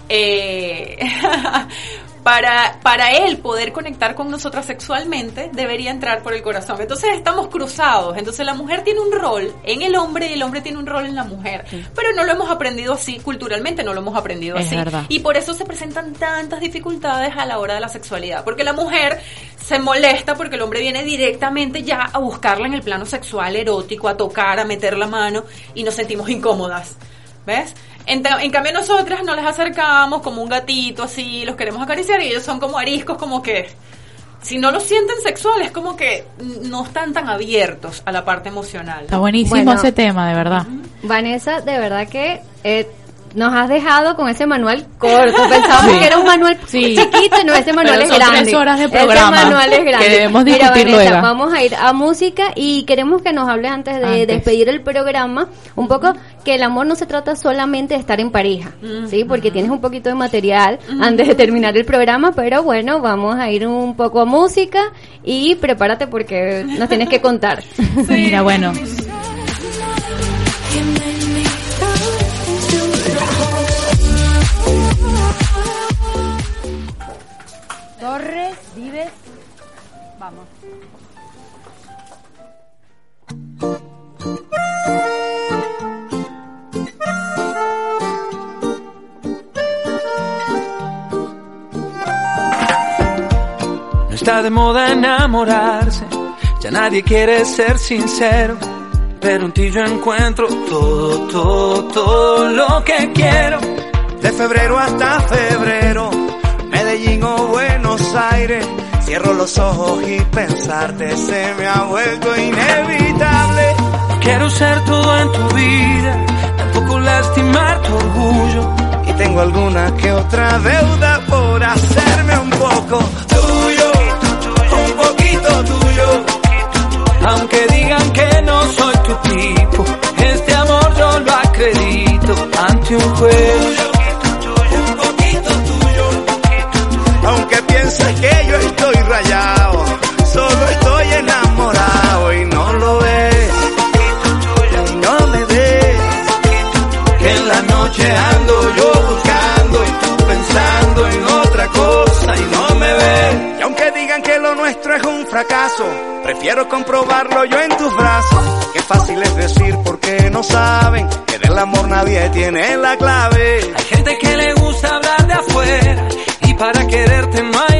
E: eh, para, para él poder conectar con nosotras sexualmente, debería entrar por el corazón. Entonces estamos cruzados. Entonces la mujer tiene un rol en el hombre y el hombre tiene un rol en la mujer. Pero no lo hemos aprendido así, culturalmente no lo hemos aprendido así. Y por eso se presentan tantas dificultades a la hora de la sexualidad. Porque la mujer se molesta porque el hombre viene directamente ya a buscarla en el plano sexual, erótico, a tocar, a meter la mano y nos sentimos incómodas. ¿Ves? En, cambio nosotras no les acercamos como un gatito así, los queremos acariciar y ellos son como ariscos como que si no lo sienten sexual, es como que no están tan abiertos a la parte emocional.
C: Está buenísimo ese tema, de verdad.
B: Vanessa, de verdad que eh, nos has dejado con ese manual corto. Pensábamos que era un manual chiquito, no, ese manual es grande.
C: Tres horas de programa.
B: Ese manual es grande. debemos Mira, Vanessa, vamos a ir a música y queremos que nos hables antes de despedir el programa un poco que el amor no se trata solamente de estar en pareja, ¿sí? Porque tienes un poquito de material antes de terminar el programa, pero bueno, vamos a ir un poco a música y prepárate porque nos tienes que contar.
C: Mira, bueno.
B: Torres, Vives, vamos.
F: No está de moda enamorarse, ya nadie quiere ser sincero, pero en ti yo encuentro todo, todo, todo lo que quiero. De febrero hasta febrero Medellín o Buenos Aires. Cierro los ojos y pensarte se me ha vuelto inevitable. quiero ser todo en tu vida, tampoco lastimar tu orgullo. Y tengo alguna que otra deuda por hacerme un poco tuyo, un poquito tuyo. Aunque digan que no soy tu tipo, este amor yo lo acredito ante un juez. que yo estoy rayado, solo estoy enamorado y no lo ves, y no me ves, que en la noche ando yo buscando y tú pensando en otra cosa y no me ves. Y aunque digan que lo nuestro es un fracaso, prefiero comprobarlo yo en tus brazos. Qué fácil es decir porque no saben que del amor nadie tiene la clave. Hay gente que le gusta hablar de afuera para quererte hay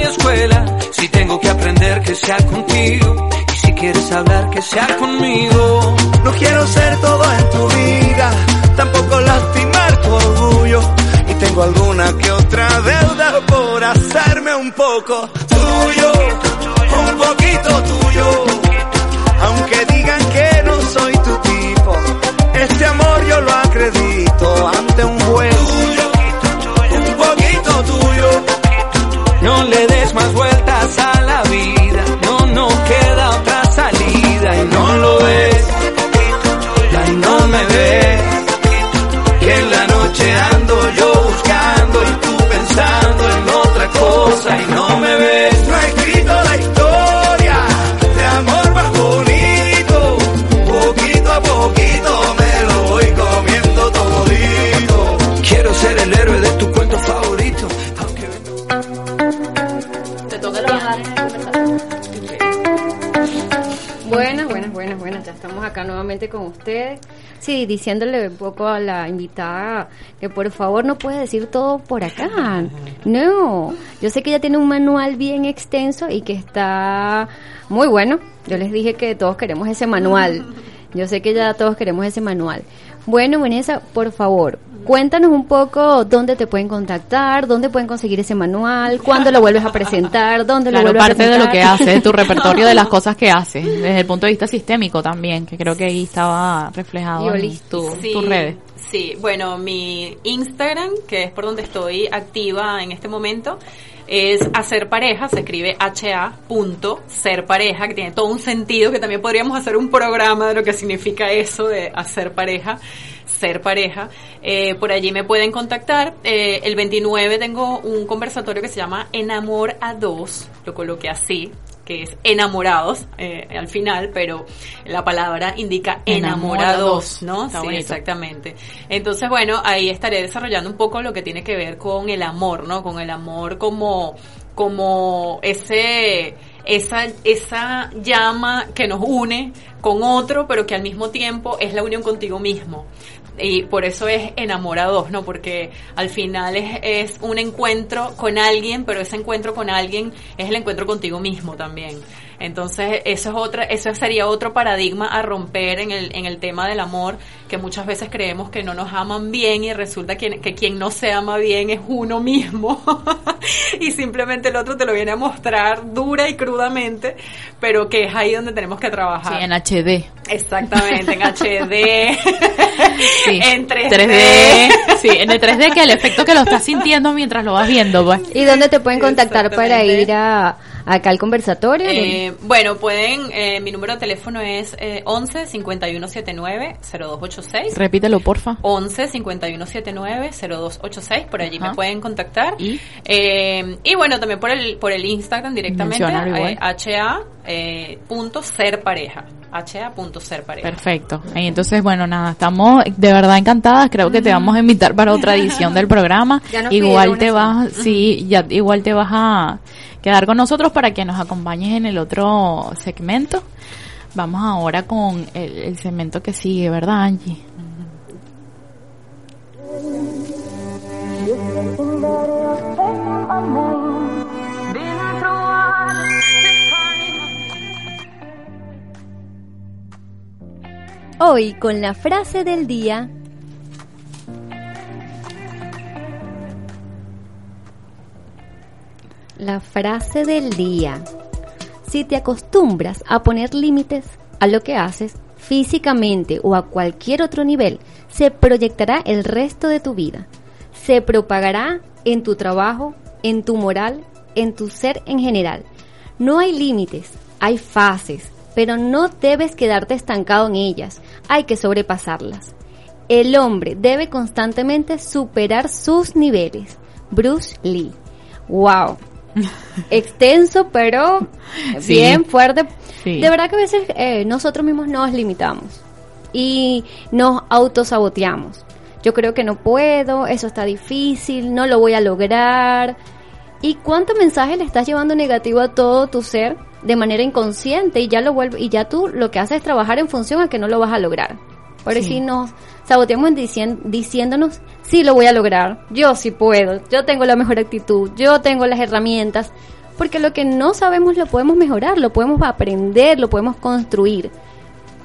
F: Si tengo que aprender que sea contigo. Y si quieres hablar que sea conmigo. No quiero ser todo en tu vida. Tampoco lastimar tu orgullo. Y tengo alguna que otra deuda por hacerme un poco tuyo. Un poquito tuyo. Aunque digan que no soy tu tipo. Este amor yo lo acredito ante un juez.
B: Estamos acá nuevamente con ustedes. Sí, diciéndole un poco a la invitada que por favor no puede decir todo por acá. No, yo sé que ella tiene un manual bien extenso y que está muy bueno. Yo les dije que todos queremos ese manual. Yo sé que ya todos queremos ese manual. Bueno, Vanessa, por favor, Cuéntanos un poco dónde te pueden contactar, dónde pueden conseguir ese manual, cuándo lo vuelves a presentar, dónde lo vuelves
C: a presentar. parte de lo que hace, de tu repertorio de las cosas que hace, desde el punto de vista sistémico también, que creo que ahí estaba reflejado en tu, tus redes.
E: Sí, bueno, mi Instagram, que es por donde estoy activa en este momento, es hacer pareja, se escribe HA punto ser pareja, que tiene todo un sentido, que también podríamos hacer un programa de lo que significa eso de hacer pareja ser pareja. Eh, por allí me pueden contactar. Eh, el 29 tengo un conversatorio que se llama Enamor a dos, lo coloqué así, que es enamorados eh, al final, pero la palabra indica enamorados, ¿no? sí, exactamente. Entonces, bueno, ahí estaré desarrollando un poco lo que tiene que ver con el amor, ¿no? Con el amor como, como ese esa, esa llama que nos une con otro, pero que al mismo tiempo es la unión contigo mismo y por eso es enamorados, ¿no? Porque al final es, es un encuentro con alguien, pero ese encuentro con alguien es el encuentro contigo mismo también. Entonces, eso es otra, eso sería otro paradigma a romper en el, en el tema del amor, que muchas veces creemos que no nos aman bien y resulta que, que quien no se ama bien es uno mismo y simplemente el otro te lo viene a mostrar dura y crudamente, pero que es ahí donde tenemos que trabajar.
C: Sí, en HD.
E: Exactamente, en HD, en
C: 3D. Sí, en el 3D que el efecto que lo estás sintiendo mientras lo vas viendo, pues.
B: ¿Y dónde te pueden contactar para ir a acá al conversatorio?
E: Eh, bueno, pueden, eh, mi número de teléfono es eh, 11 5179 0286.
C: Repítelo, porfa.
E: 11 5179 0286, por allí me pueden contactar. ¿Y? Eh, y bueno, también por el por el Instagram directamente, eh, HA eh, punto ser pareja ha.ser pareja.
C: Perfecto. Y entonces, bueno, nada, estamos de verdad encantadas. Creo que te vamos a invitar para otra edición del programa. igual te vas, sí, ya igual te vas a quedar con nosotros para que nos acompañes en el otro segmento. Vamos ahora con el, segmento que sigue, ¿verdad, Angie?
B: Hoy con la frase del día. La frase del día. Si te acostumbras a poner límites a lo que haces, físicamente o a cualquier otro nivel, se proyectará el resto de tu vida. Se propagará en tu trabajo, en tu moral, en tu ser en general. No hay límites, hay fases, pero no debes quedarte estancado en ellas, hay que sobrepasarlas. El hombre debe constantemente superar sus niveles. Bruce Lee. ¡Wow! Extenso, pero bien fuerte. De verdad que a veces eh, nosotros mismos nos limitamos y nos autosaboteamos. Yo creo que no puedo, eso está difícil, no lo voy a lograr. ¿Y cuánto mensaje le estás llevando negativo a todo tu ser de manera inconsciente y ya lo vuelve y ya tú lo que haces es trabajar en función a que no lo vas a lograr. Por eso si nos saboteamos diciéndonos, sí lo voy a lograr, yo sí puedo, yo tengo la mejor actitud, yo tengo las herramientas, porque lo que no sabemos lo podemos mejorar, lo podemos aprender, lo podemos construir.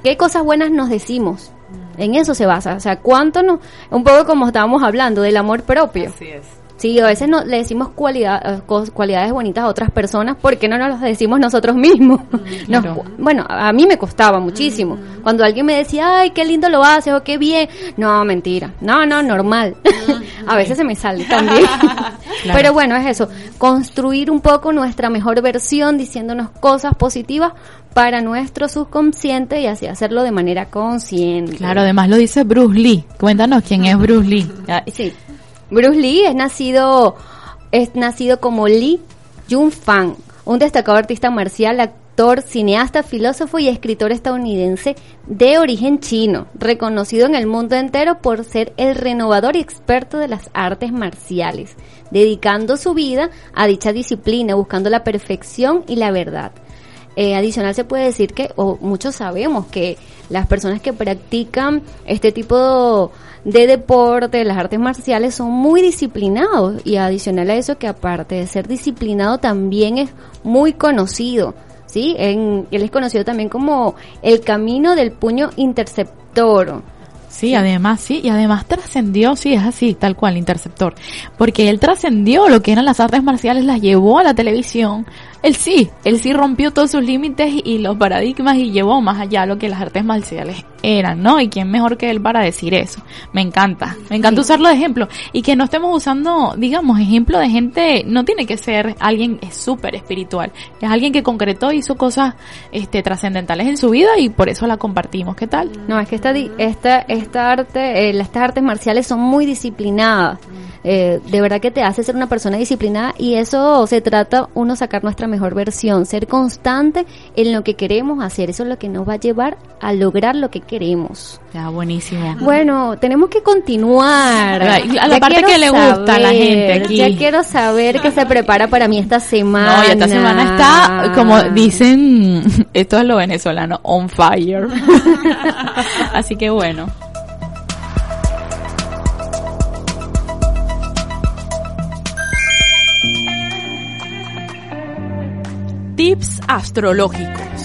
B: ¿Qué cosas buenas nos decimos? En eso se basa, o sea, cuánto nos, un poco como estábamos hablando del amor propio.
E: Así es
B: Sí, a veces no, le decimos cualidad, eh, cualidades bonitas a otras personas porque no nos las decimos nosotros mismos. Mm, bueno, a mí me costaba muchísimo. Mm. Cuando alguien me decía, ay, qué lindo lo haces o qué bien. No, mentira. No, no, normal. Mm, a veces se me sale también. Pero bueno, es eso. Construir un poco nuestra mejor versión diciéndonos cosas positivas para nuestro subconsciente y así hacerlo de manera consciente.
C: Claro, además lo dice Bruce Lee. Cuéntanos quién es Bruce Lee.
B: Sí. Bruce Lee es nacido, es nacido como Lee Jung Fan, un destacado artista marcial, actor, cineasta, filósofo y escritor estadounidense de origen chino, reconocido en el mundo entero por ser el renovador y experto de las artes marciales, dedicando su vida a dicha disciplina, buscando la perfección y la verdad. Eh, adicional se puede decir que, o muchos sabemos que las personas que practican este tipo de deporte, las artes marciales, son muy disciplinados y adicional a eso que aparte de ser disciplinado también es muy conocido. ¿sí? En, él es conocido también como el camino del puño interceptor.
C: Sí, además, sí, y además trascendió, sí, es así, tal cual, interceptor, porque él trascendió lo que eran las artes marciales, las llevó a la televisión, él sí, él sí rompió todos sus límites y los paradigmas y llevó más allá lo que las artes marciales eran, ¿no? Y quién mejor que él para decir eso. Me encanta, me encanta usarlo de ejemplo y que no estemos usando, digamos, ejemplo de gente, no tiene que ser alguien súper espiritual, es alguien que concretó, hizo cosas este trascendentales en su vida y por eso la compartimos. ¿Qué tal?
B: No, es que esta esta esta arte, eh, estas artes marciales son muy disciplinadas. Eh, de verdad que te hace ser una persona disciplinada y eso se trata uno sacar nuestra mejor versión, ser constante en lo que queremos hacer, eso es lo que nos va a llevar a lograr lo que queremos.
C: Ya, buenísimo.
B: Bueno, tenemos que continuar.
C: A la parte que le gusta a la gente aquí.
B: Ya quiero saber qué se prepara para mí esta semana.
C: No, esta semana está, como dicen, esto es lo venezolano, on fire. Así que bueno. Tips astrológicos.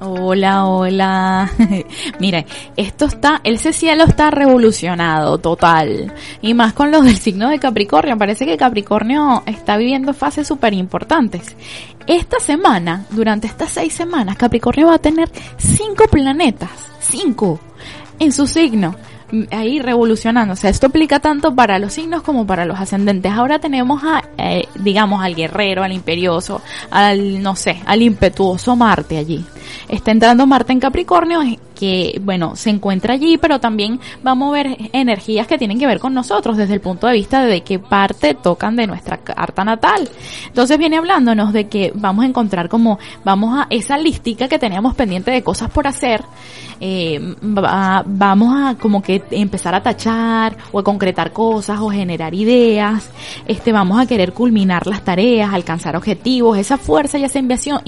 C: Hola, hola. Mire, esto está, ese cielo está revolucionado, total. Y más con los del signo de Capricornio. Parece que Capricornio está viviendo fases súper importantes. Esta semana, durante estas seis semanas, Capricornio va a tener cinco planetas. Cinco. En su signo ahí revolucionándose. Esto aplica tanto para los signos como para los ascendentes. Ahora tenemos a, eh, digamos, al guerrero, al imperioso, al, no sé, al impetuoso Marte allí. Está entrando Marte en Capricornio, que, bueno, se encuentra allí, pero también va a mover energías que tienen que ver con nosotros desde el punto de vista de qué parte tocan de nuestra carta natal. Entonces viene hablándonos de que vamos a encontrar como, vamos a esa lística que teníamos pendiente de cosas por hacer, eh, vamos a como que empezar a tachar o a concretar cosas o generar ideas, este, vamos a querer culminar las tareas, alcanzar objetivos, esa fuerza y esa ambición,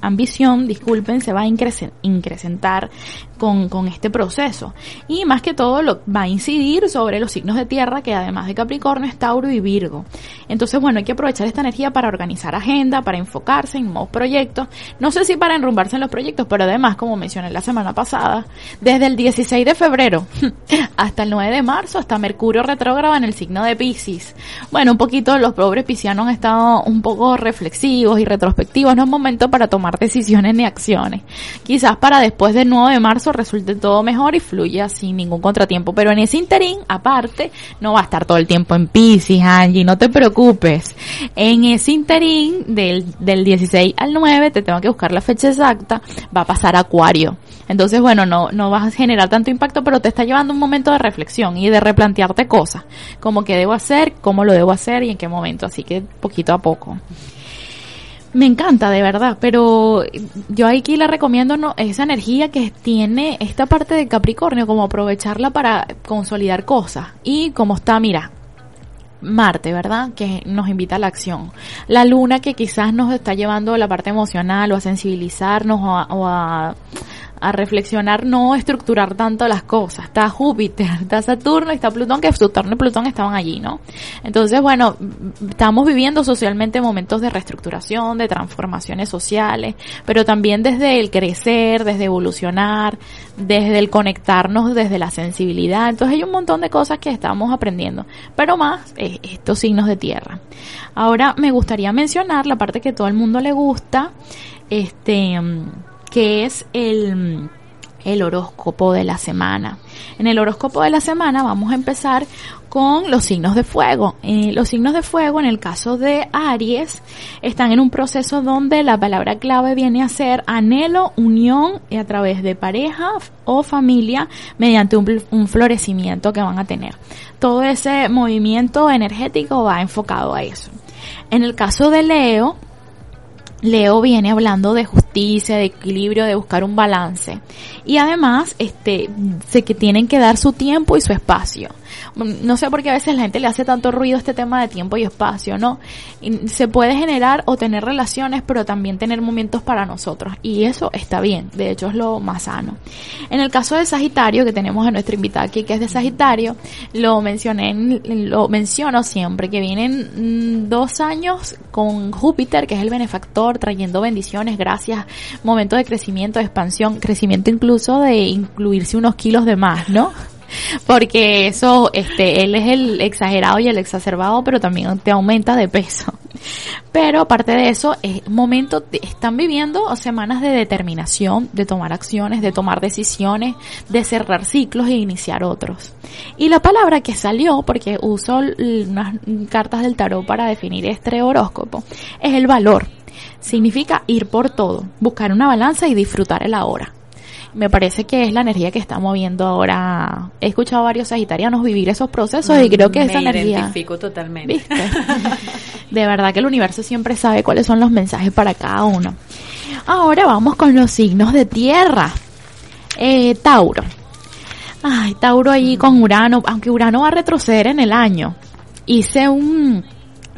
C: ambición disculpen, se va a incrementar con, con este proceso. Y más que todo lo va a incidir sobre los signos de tierra que además de Capricornio es Tauro y Virgo. Entonces, bueno, hay que aprovechar esta energía para organizar agenda, para enfocarse en nuevos proyectos. No sé si para enrumbarse en los proyectos, pero además, como mencioné la semana pasada, desde el 16 de febrero hasta el 9 de marzo está Mercurio retrógrado en el signo de Pisces. Bueno, un poquito los pobres piscianos han estado un poco reflexivos y retrospectivos. No es momento para tomar decisiones ni acciones. Quizás para después del 9 de marzo resulte todo mejor y fluya sin ningún contratiempo. Pero en ese interín, aparte, no va a estar todo el tiempo en Pisces, Angie, no te preocupes. En ese interín del, del 16 al 9, te tengo que buscar la fecha exacta, va a pasar Acuario. Entonces, bueno, no, no vas a generar tanto impacto, pero te está llevando un momento de reflexión y de replantearte cosas, como qué debo hacer, cómo lo debo hacer y en qué momento. Así que poquito a poco. Me encanta, de verdad, pero yo aquí le recomiendo no, esa energía que tiene esta parte de Capricornio, como aprovecharla para consolidar cosas. Y como está, mira, Marte, ¿verdad? Que nos invita a la acción. La luna que quizás nos está llevando a la parte emocional o a sensibilizarnos o a a reflexionar, no estructurar tanto las cosas. Está Júpiter, está Saturno está Plutón, que Saturno y Plutón estaban allí, ¿no? Entonces, bueno, estamos viviendo socialmente momentos de reestructuración, de transformaciones sociales, pero también desde el crecer, desde evolucionar, desde el conectarnos, desde la sensibilidad. Entonces hay un montón de cosas que estamos aprendiendo, pero más eh, estos signos de tierra. Ahora me gustaría mencionar la parte que todo el mundo le gusta, este que es el, el horóscopo de la semana. En el horóscopo de la semana vamos a empezar con los signos de fuego. Eh, los signos de fuego, en el caso de Aries, están en un proceso donde la palabra clave viene a ser anhelo, unión a través de pareja o familia mediante un, un florecimiento que van a tener. Todo ese movimiento energético va enfocado a eso. En el caso de Leo, Leo viene hablando de justicia, de equilibrio, de buscar un balance. Y además, este, sé que tienen que dar su tiempo y su espacio no sé por qué a veces la gente le hace tanto ruido este tema de tiempo y espacio, ¿no? se puede generar o tener relaciones, pero también tener momentos para nosotros. Y eso está bien, de hecho es lo más sano. En el caso de Sagitario, que tenemos a nuestra invitada aquí, que es de Sagitario, lo mencioné, lo menciono siempre, que vienen mm, dos años con Júpiter, que es el benefactor, trayendo bendiciones, gracias, momento de crecimiento, de expansión, crecimiento incluso de incluirse unos kilos de más, ¿no? Porque eso, este, él es el exagerado y el exacerbado, pero también te aumenta de peso. Pero aparte de eso, es momento, están viviendo semanas de determinación, de tomar acciones, de tomar decisiones, de cerrar ciclos e iniciar otros. Y la palabra que salió, porque uso unas cartas del tarot para definir este horóscopo, es el valor. Significa ir por todo, buscar una balanza y disfrutar el ahora me parece que es la energía que está moviendo ahora. He escuchado a varios sagitarianos vivir esos procesos y creo que esa energía.
E: Me identifico totalmente.
C: De verdad que el universo siempre sabe cuáles son los mensajes para cada uno. Ahora vamos con los signos de tierra. Eh, Tauro. Ay, Tauro ahí con Urano, aunque Urano va a retroceder en el año. Hice un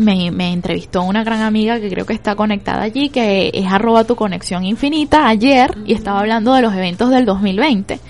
C: me, me, entrevistó una gran amiga que creo que está conectada allí, que es arroba tu conexión infinita ayer y estaba hablando de los eventos del 2020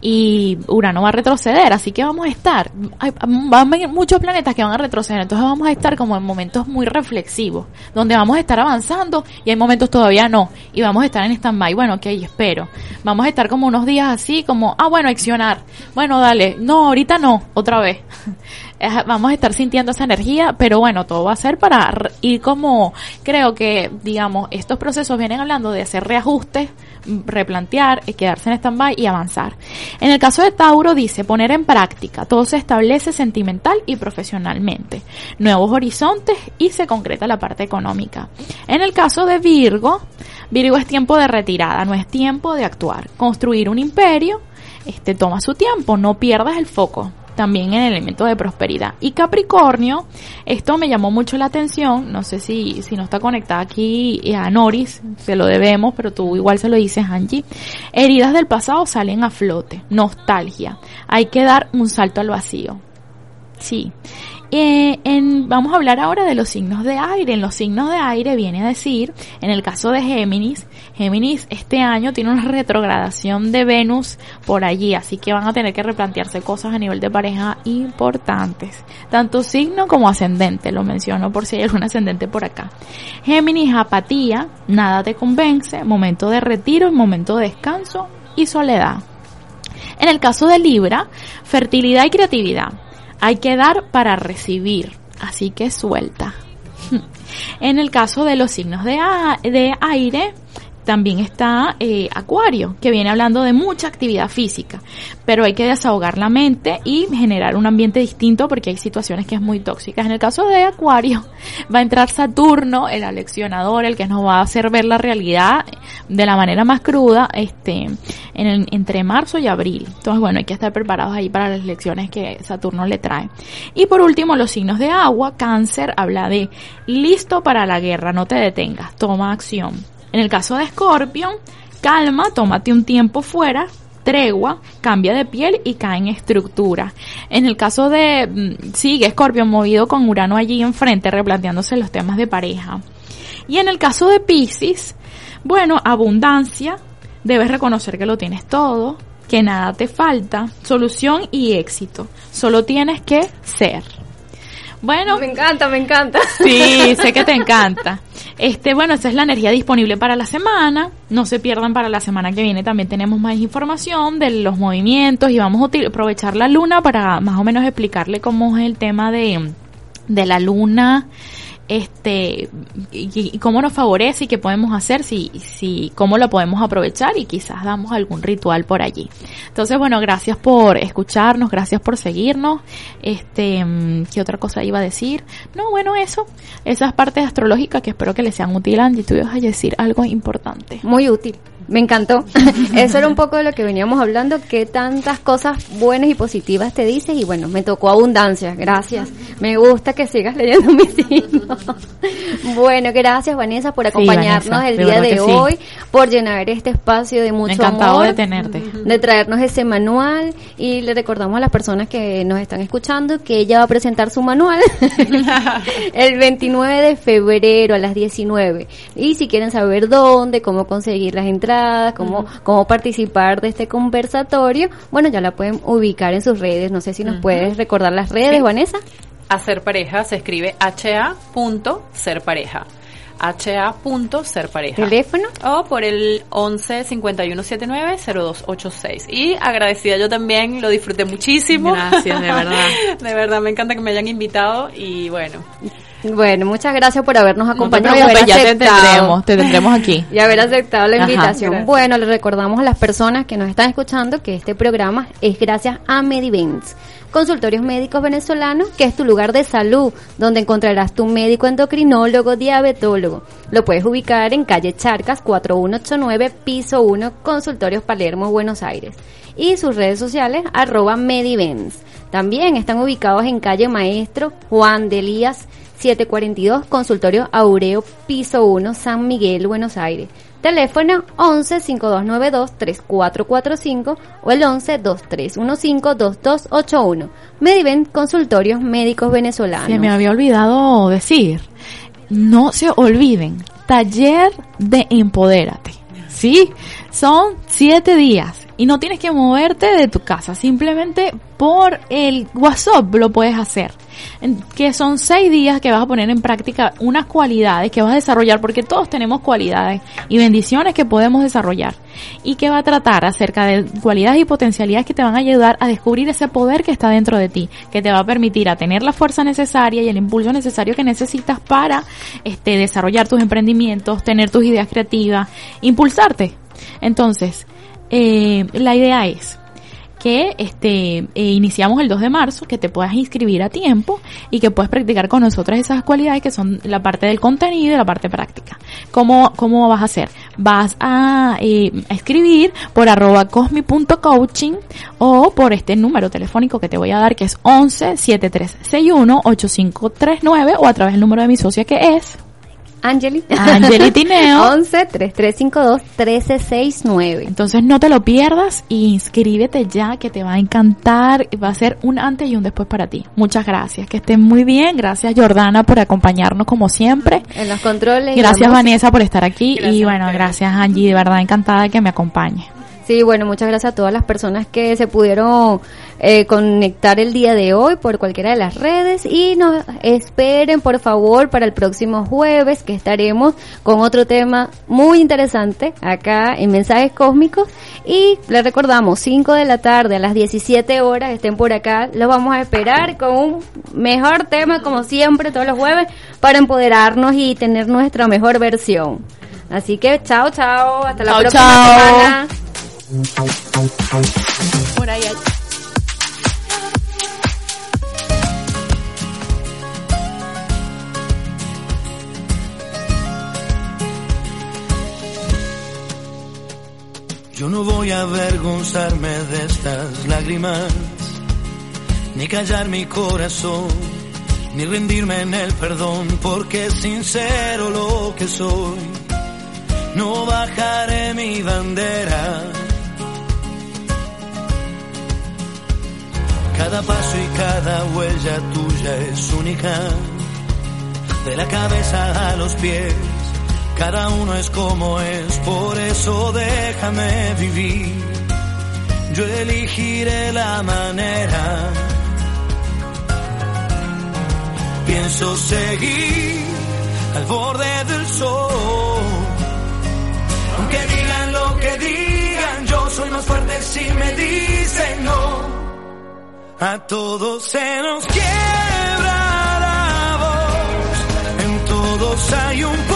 C: y Urano va a retroceder, así que vamos a estar, van a muchos planetas que van a retroceder, entonces vamos a estar como en momentos muy reflexivos, donde vamos a estar avanzando y hay momentos todavía no, y vamos a estar en stand-by, bueno, ok, espero, vamos a estar como unos días así, como, ah, bueno, accionar, bueno, dale, no, ahorita no, otra vez. vamos a estar sintiendo esa energía, pero bueno, todo va a ser para ir como, creo que, digamos, estos procesos vienen hablando de hacer reajustes, replantear, eh, quedarse en stand-by y avanzar. En el caso de Tauro dice poner en práctica, todo se establece sentimental y profesionalmente, nuevos horizontes y se concreta la parte económica. En el caso de Virgo, Virgo es tiempo de retirada, no es tiempo de actuar. Construir un imperio, este toma su tiempo, no pierdas el foco también en el elemento de prosperidad. Y Capricornio, esto me llamó mucho la atención, no sé si, si no está conectada aquí eh, a Noris, se lo debemos, pero tú igual se lo dices Angie. Heridas del pasado salen a flote, nostalgia, hay que dar un salto al vacío. Sí. Eh, en, vamos a hablar ahora de los signos de aire. En los signos de aire viene a decir, en el caso de Géminis, Géminis este año tiene una retrogradación de Venus por allí, así que van a tener que replantearse cosas a nivel de pareja importantes. Tanto signo como ascendente, lo menciono por si hay algún ascendente por acá. Géminis, apatía, nada te convence, momento de retiro, momento de descanso y soledad. En el caso de Libra, fertilidad y creatividad hay que dar para recibir, así que suelta. En el caso de los signos de, de aire, también está eh, Acuario, que viene hablando de mucha actividad física, pero hay que desahogar la mente y generar un ambiente distinto porque hay situaciones que es muy tóxicas. En el caso de Acuario, va a entrar Saturno, el aleccionador, el que nos va a hacer ver la realidad de la manera más cruda, este, entre marzo y abril. Entonces, bueno, hay que estar preparados ahí para las lecciones que Saturno le trae. Y por último, los signos de agua, cáncer, habla de listo para la guerra, no te detengas, toma acción. En el caso de Scorpion, calma, tómate un tiempo fuera, tregua, cambia de piel y cae en estructura. En el caso de, mm, sigue Scorpion movido con Urano allí enfrente, replanteándose los temas de pareja. Y en el caso de Pisces, bueno, abundancia, debes reconocer que lo tienes todo, que nada te falta, solución y éxito. Solo tienes que ser.
B: Bueno. Me encanta, me encanta.
C: Sí, sé que te encanta. Este, bueno, esa es la energía disponible para la semana. No se pierdan para la semana que viene. También tenemos más información de los movimientos y vamos a aprovechar la luna para más o menos explicarle cómo es el tema de, de la luna este y, cómo nos favorece y qué podemos hacer si si cómo lo podemos aprovechar y quizás damos algún ritual por allí. Entonces bueno gracias por escucharnos gracias por seguirnos. Este qué otra cosa iba a decir no bueno eso esas partes astrológicas que espero que les sean útiles Angie. Tú ibas a decir algo importante.
B: Muy útil me encantó. Eso era un poco de lo que veníamos hablando, qué tantas cosas buenas y positivas te dices y bueno, me tocó abundancia, gracias. Me gusta que sigas leyendo mis signos. Bueno, gracias Vanessa por acompañarnos el día de, hoy, por llenar este espacio de mucho
C: Encantado de tenerte.
B: De traernos ese manual y le recordamos a las personas que nos están escuchando que ella va a presentar su manual el 29 de febrero a las 19. Y si quieren saber dónde, cómo conseguir las entradas, cómo, cómo participar de este conversatorio, bueno, ya la pueden ubicar en sus redes. No sé si nos puedes recordar las redes, Vanessa.
E: Hacer pareja se escribe ha.serpareja ha.serpareja.
B: ¿Teléfono?
E: O por el 11 51 79 0286. Y agradecida yo también, lo disfruté muchísimo.
C: Gracias, de verdad.
E: de verdad, me encanta que me hayan invitado y bueno.
B: Bueno, muchas gracias por habernos acompañado.
C: y haber ya te tendremos, te tendremos aquí.
B: Y haber aceptado la invitación. bueno, le recordamos a las personas que nos están escuchando que este programa es gracias a Medivents, consultorios médicos venezolanos, que es tu lugar de salud, donde encontrarás tu médico endocrinólogo, diabetólogo. Lo puedes ubicar en calle Charcas 4189, piso 1, Consultorios Palermo, Buenos Aires. Y sus redes sociales, arroba Medivents. También están ubicados en calle Maestro Juan de Elías 742, Consultorio Aureo, piso 1, San Miguel, Buenos Aires. Teléfono 11 5292 3445 o el 11 2315 2281. Mediven Consultorios Médicos Venezolanos.
C: Se me había olvidado decir, no se olviden, taller de Empodérate. ¿Sí? Son siete días y no tienes que moverte de tu casa, simplemente por el WhatsApp lo puedes hacer. Que son seis días que vas a poner en práctica unas cualidades que vas a desarrollar, porque todos tenemos cualidades y bendiciones que podemos desarrollar. Y que va a tratar acerca de cualidades y potencialidades que te van a ayudar a descubrir ese poder que está dentro de ti, que te va a permitir a tener la fuerza necesaria y el impulso necesario que necesitas para este, desarrollar tus emprendimientos, tener tus ideas creativas, impulsarte. Entonces, eh, la idea es que este eh, iniciamos el 2 de marzo, que te puedas inscribir a tiempo y que puedas practicar con nosotras esas cualidades que son la parte del contenido y la parte práctica. ¿Cómo, cómo vas a hacer? Vas a, eh, escribir por arroba cosmi.coaching o por este número telefónico que te voy a dar que es 11 7361 8539 o a través del número de mi socia que es
B: Angeli.
C: Angeli Tineo.
B: 11 3352 1369.
C: Entonces no te lo pierdas y inscríbete ya que te va a encantar. Va a ser un antes y un después para ti. Muchas gracias. Que estén muy bien. Gracias Jordana por acompañarnos como siempre.
B: En los controles.
C: Gracias Vanessa por estar aquí. y bueno, gracias Angie. De verdad encantada de que me acompañe.
B: Sí, bueno, muchas gracias a todas las personas que se pudieron eh, conectar el día de hoy por cualquiera de las redes y nos esperen por favor para el próximo jueves que estaremos con otro tema muy interesante acá en Mensajes Cósmicos y les recordamos 5 de la tarde a las 17 horas estén por acá, los vamos a esperar con un mejor tema como siempre todos los jueves para empoderarnos y tener nuestra mejor versión. Así que chao, chao, hasta la próxima semana. Por ahí
F: Yo no voy a avergonzarme de estas lágrimas, ni callar mi corazón, ni rendirme en el perdón, porque sincero lo que soy. No bajaré mi bandera Cada paso y cada huella tuya es única, de la cabeza a los pies, cada uno es como es, por eso déjame vivir, yo elegiré la manera. Pienso seguir al borde del sol, aunque digan lo que digan, yo soy más fuerte si me dicen no. A todos se nos quiebra la voz, en todos hay un